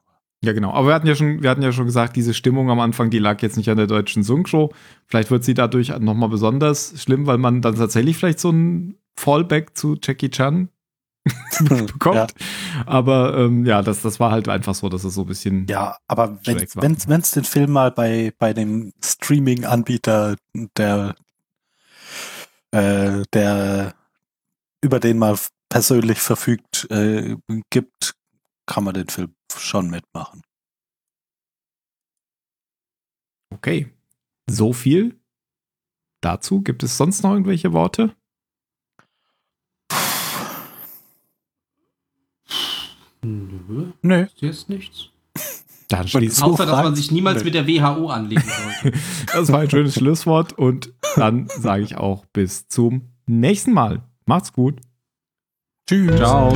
[SPEAKER 1] Ja, genau. Aber wir hatten ja schon, wir hatten ja schon gesagt, diese Stimmung am Anfang, die lag jetzt nicht an der deutschen Synchro. Vielleicht wird sie dadurch nochmal besonders schlimm, weil man dann tatsächlich vielleicht so ein Fallback zu Jackie Chan bekommt.
[SPEAKER 2] Ja.
[SPEAKER 1] Aber ähm, ja, das, das war halt einfach so, dass es so ein bisschen.
[SPEAKER 2] Ja, aber wenn wenn's den Film mal bei, bei dem Streaming-Anbieter, der, äh, der über den mal persönlich verfügt, äh, gibt, kann man den Film schon mitmachen.
[SPEAKER 1] Okay. So viel dazu. Gibt es sonst noch irgendwelche Worte?
[SPEAKER 3] Nö,
[SPEAKER 2] Nö.
[SPEAKER 3] ist jetzt nichts.
[SPEAKER 1] Dann schließen
[SPEAKER 2] So
[SPEAKER 3] Außer, dass man sich niemals
[SPEAKER 2] Nö.
[SPEAKER 3] mit der WHO anlegen sollte.
[SPEAKER 1] Das war ein schönes Schlusswort und dann sage ich auch bis zum nächsten Mal. Macht's gut.
[SPEAKER 2] Tschüss.
[SPEAKER 1] Ciao.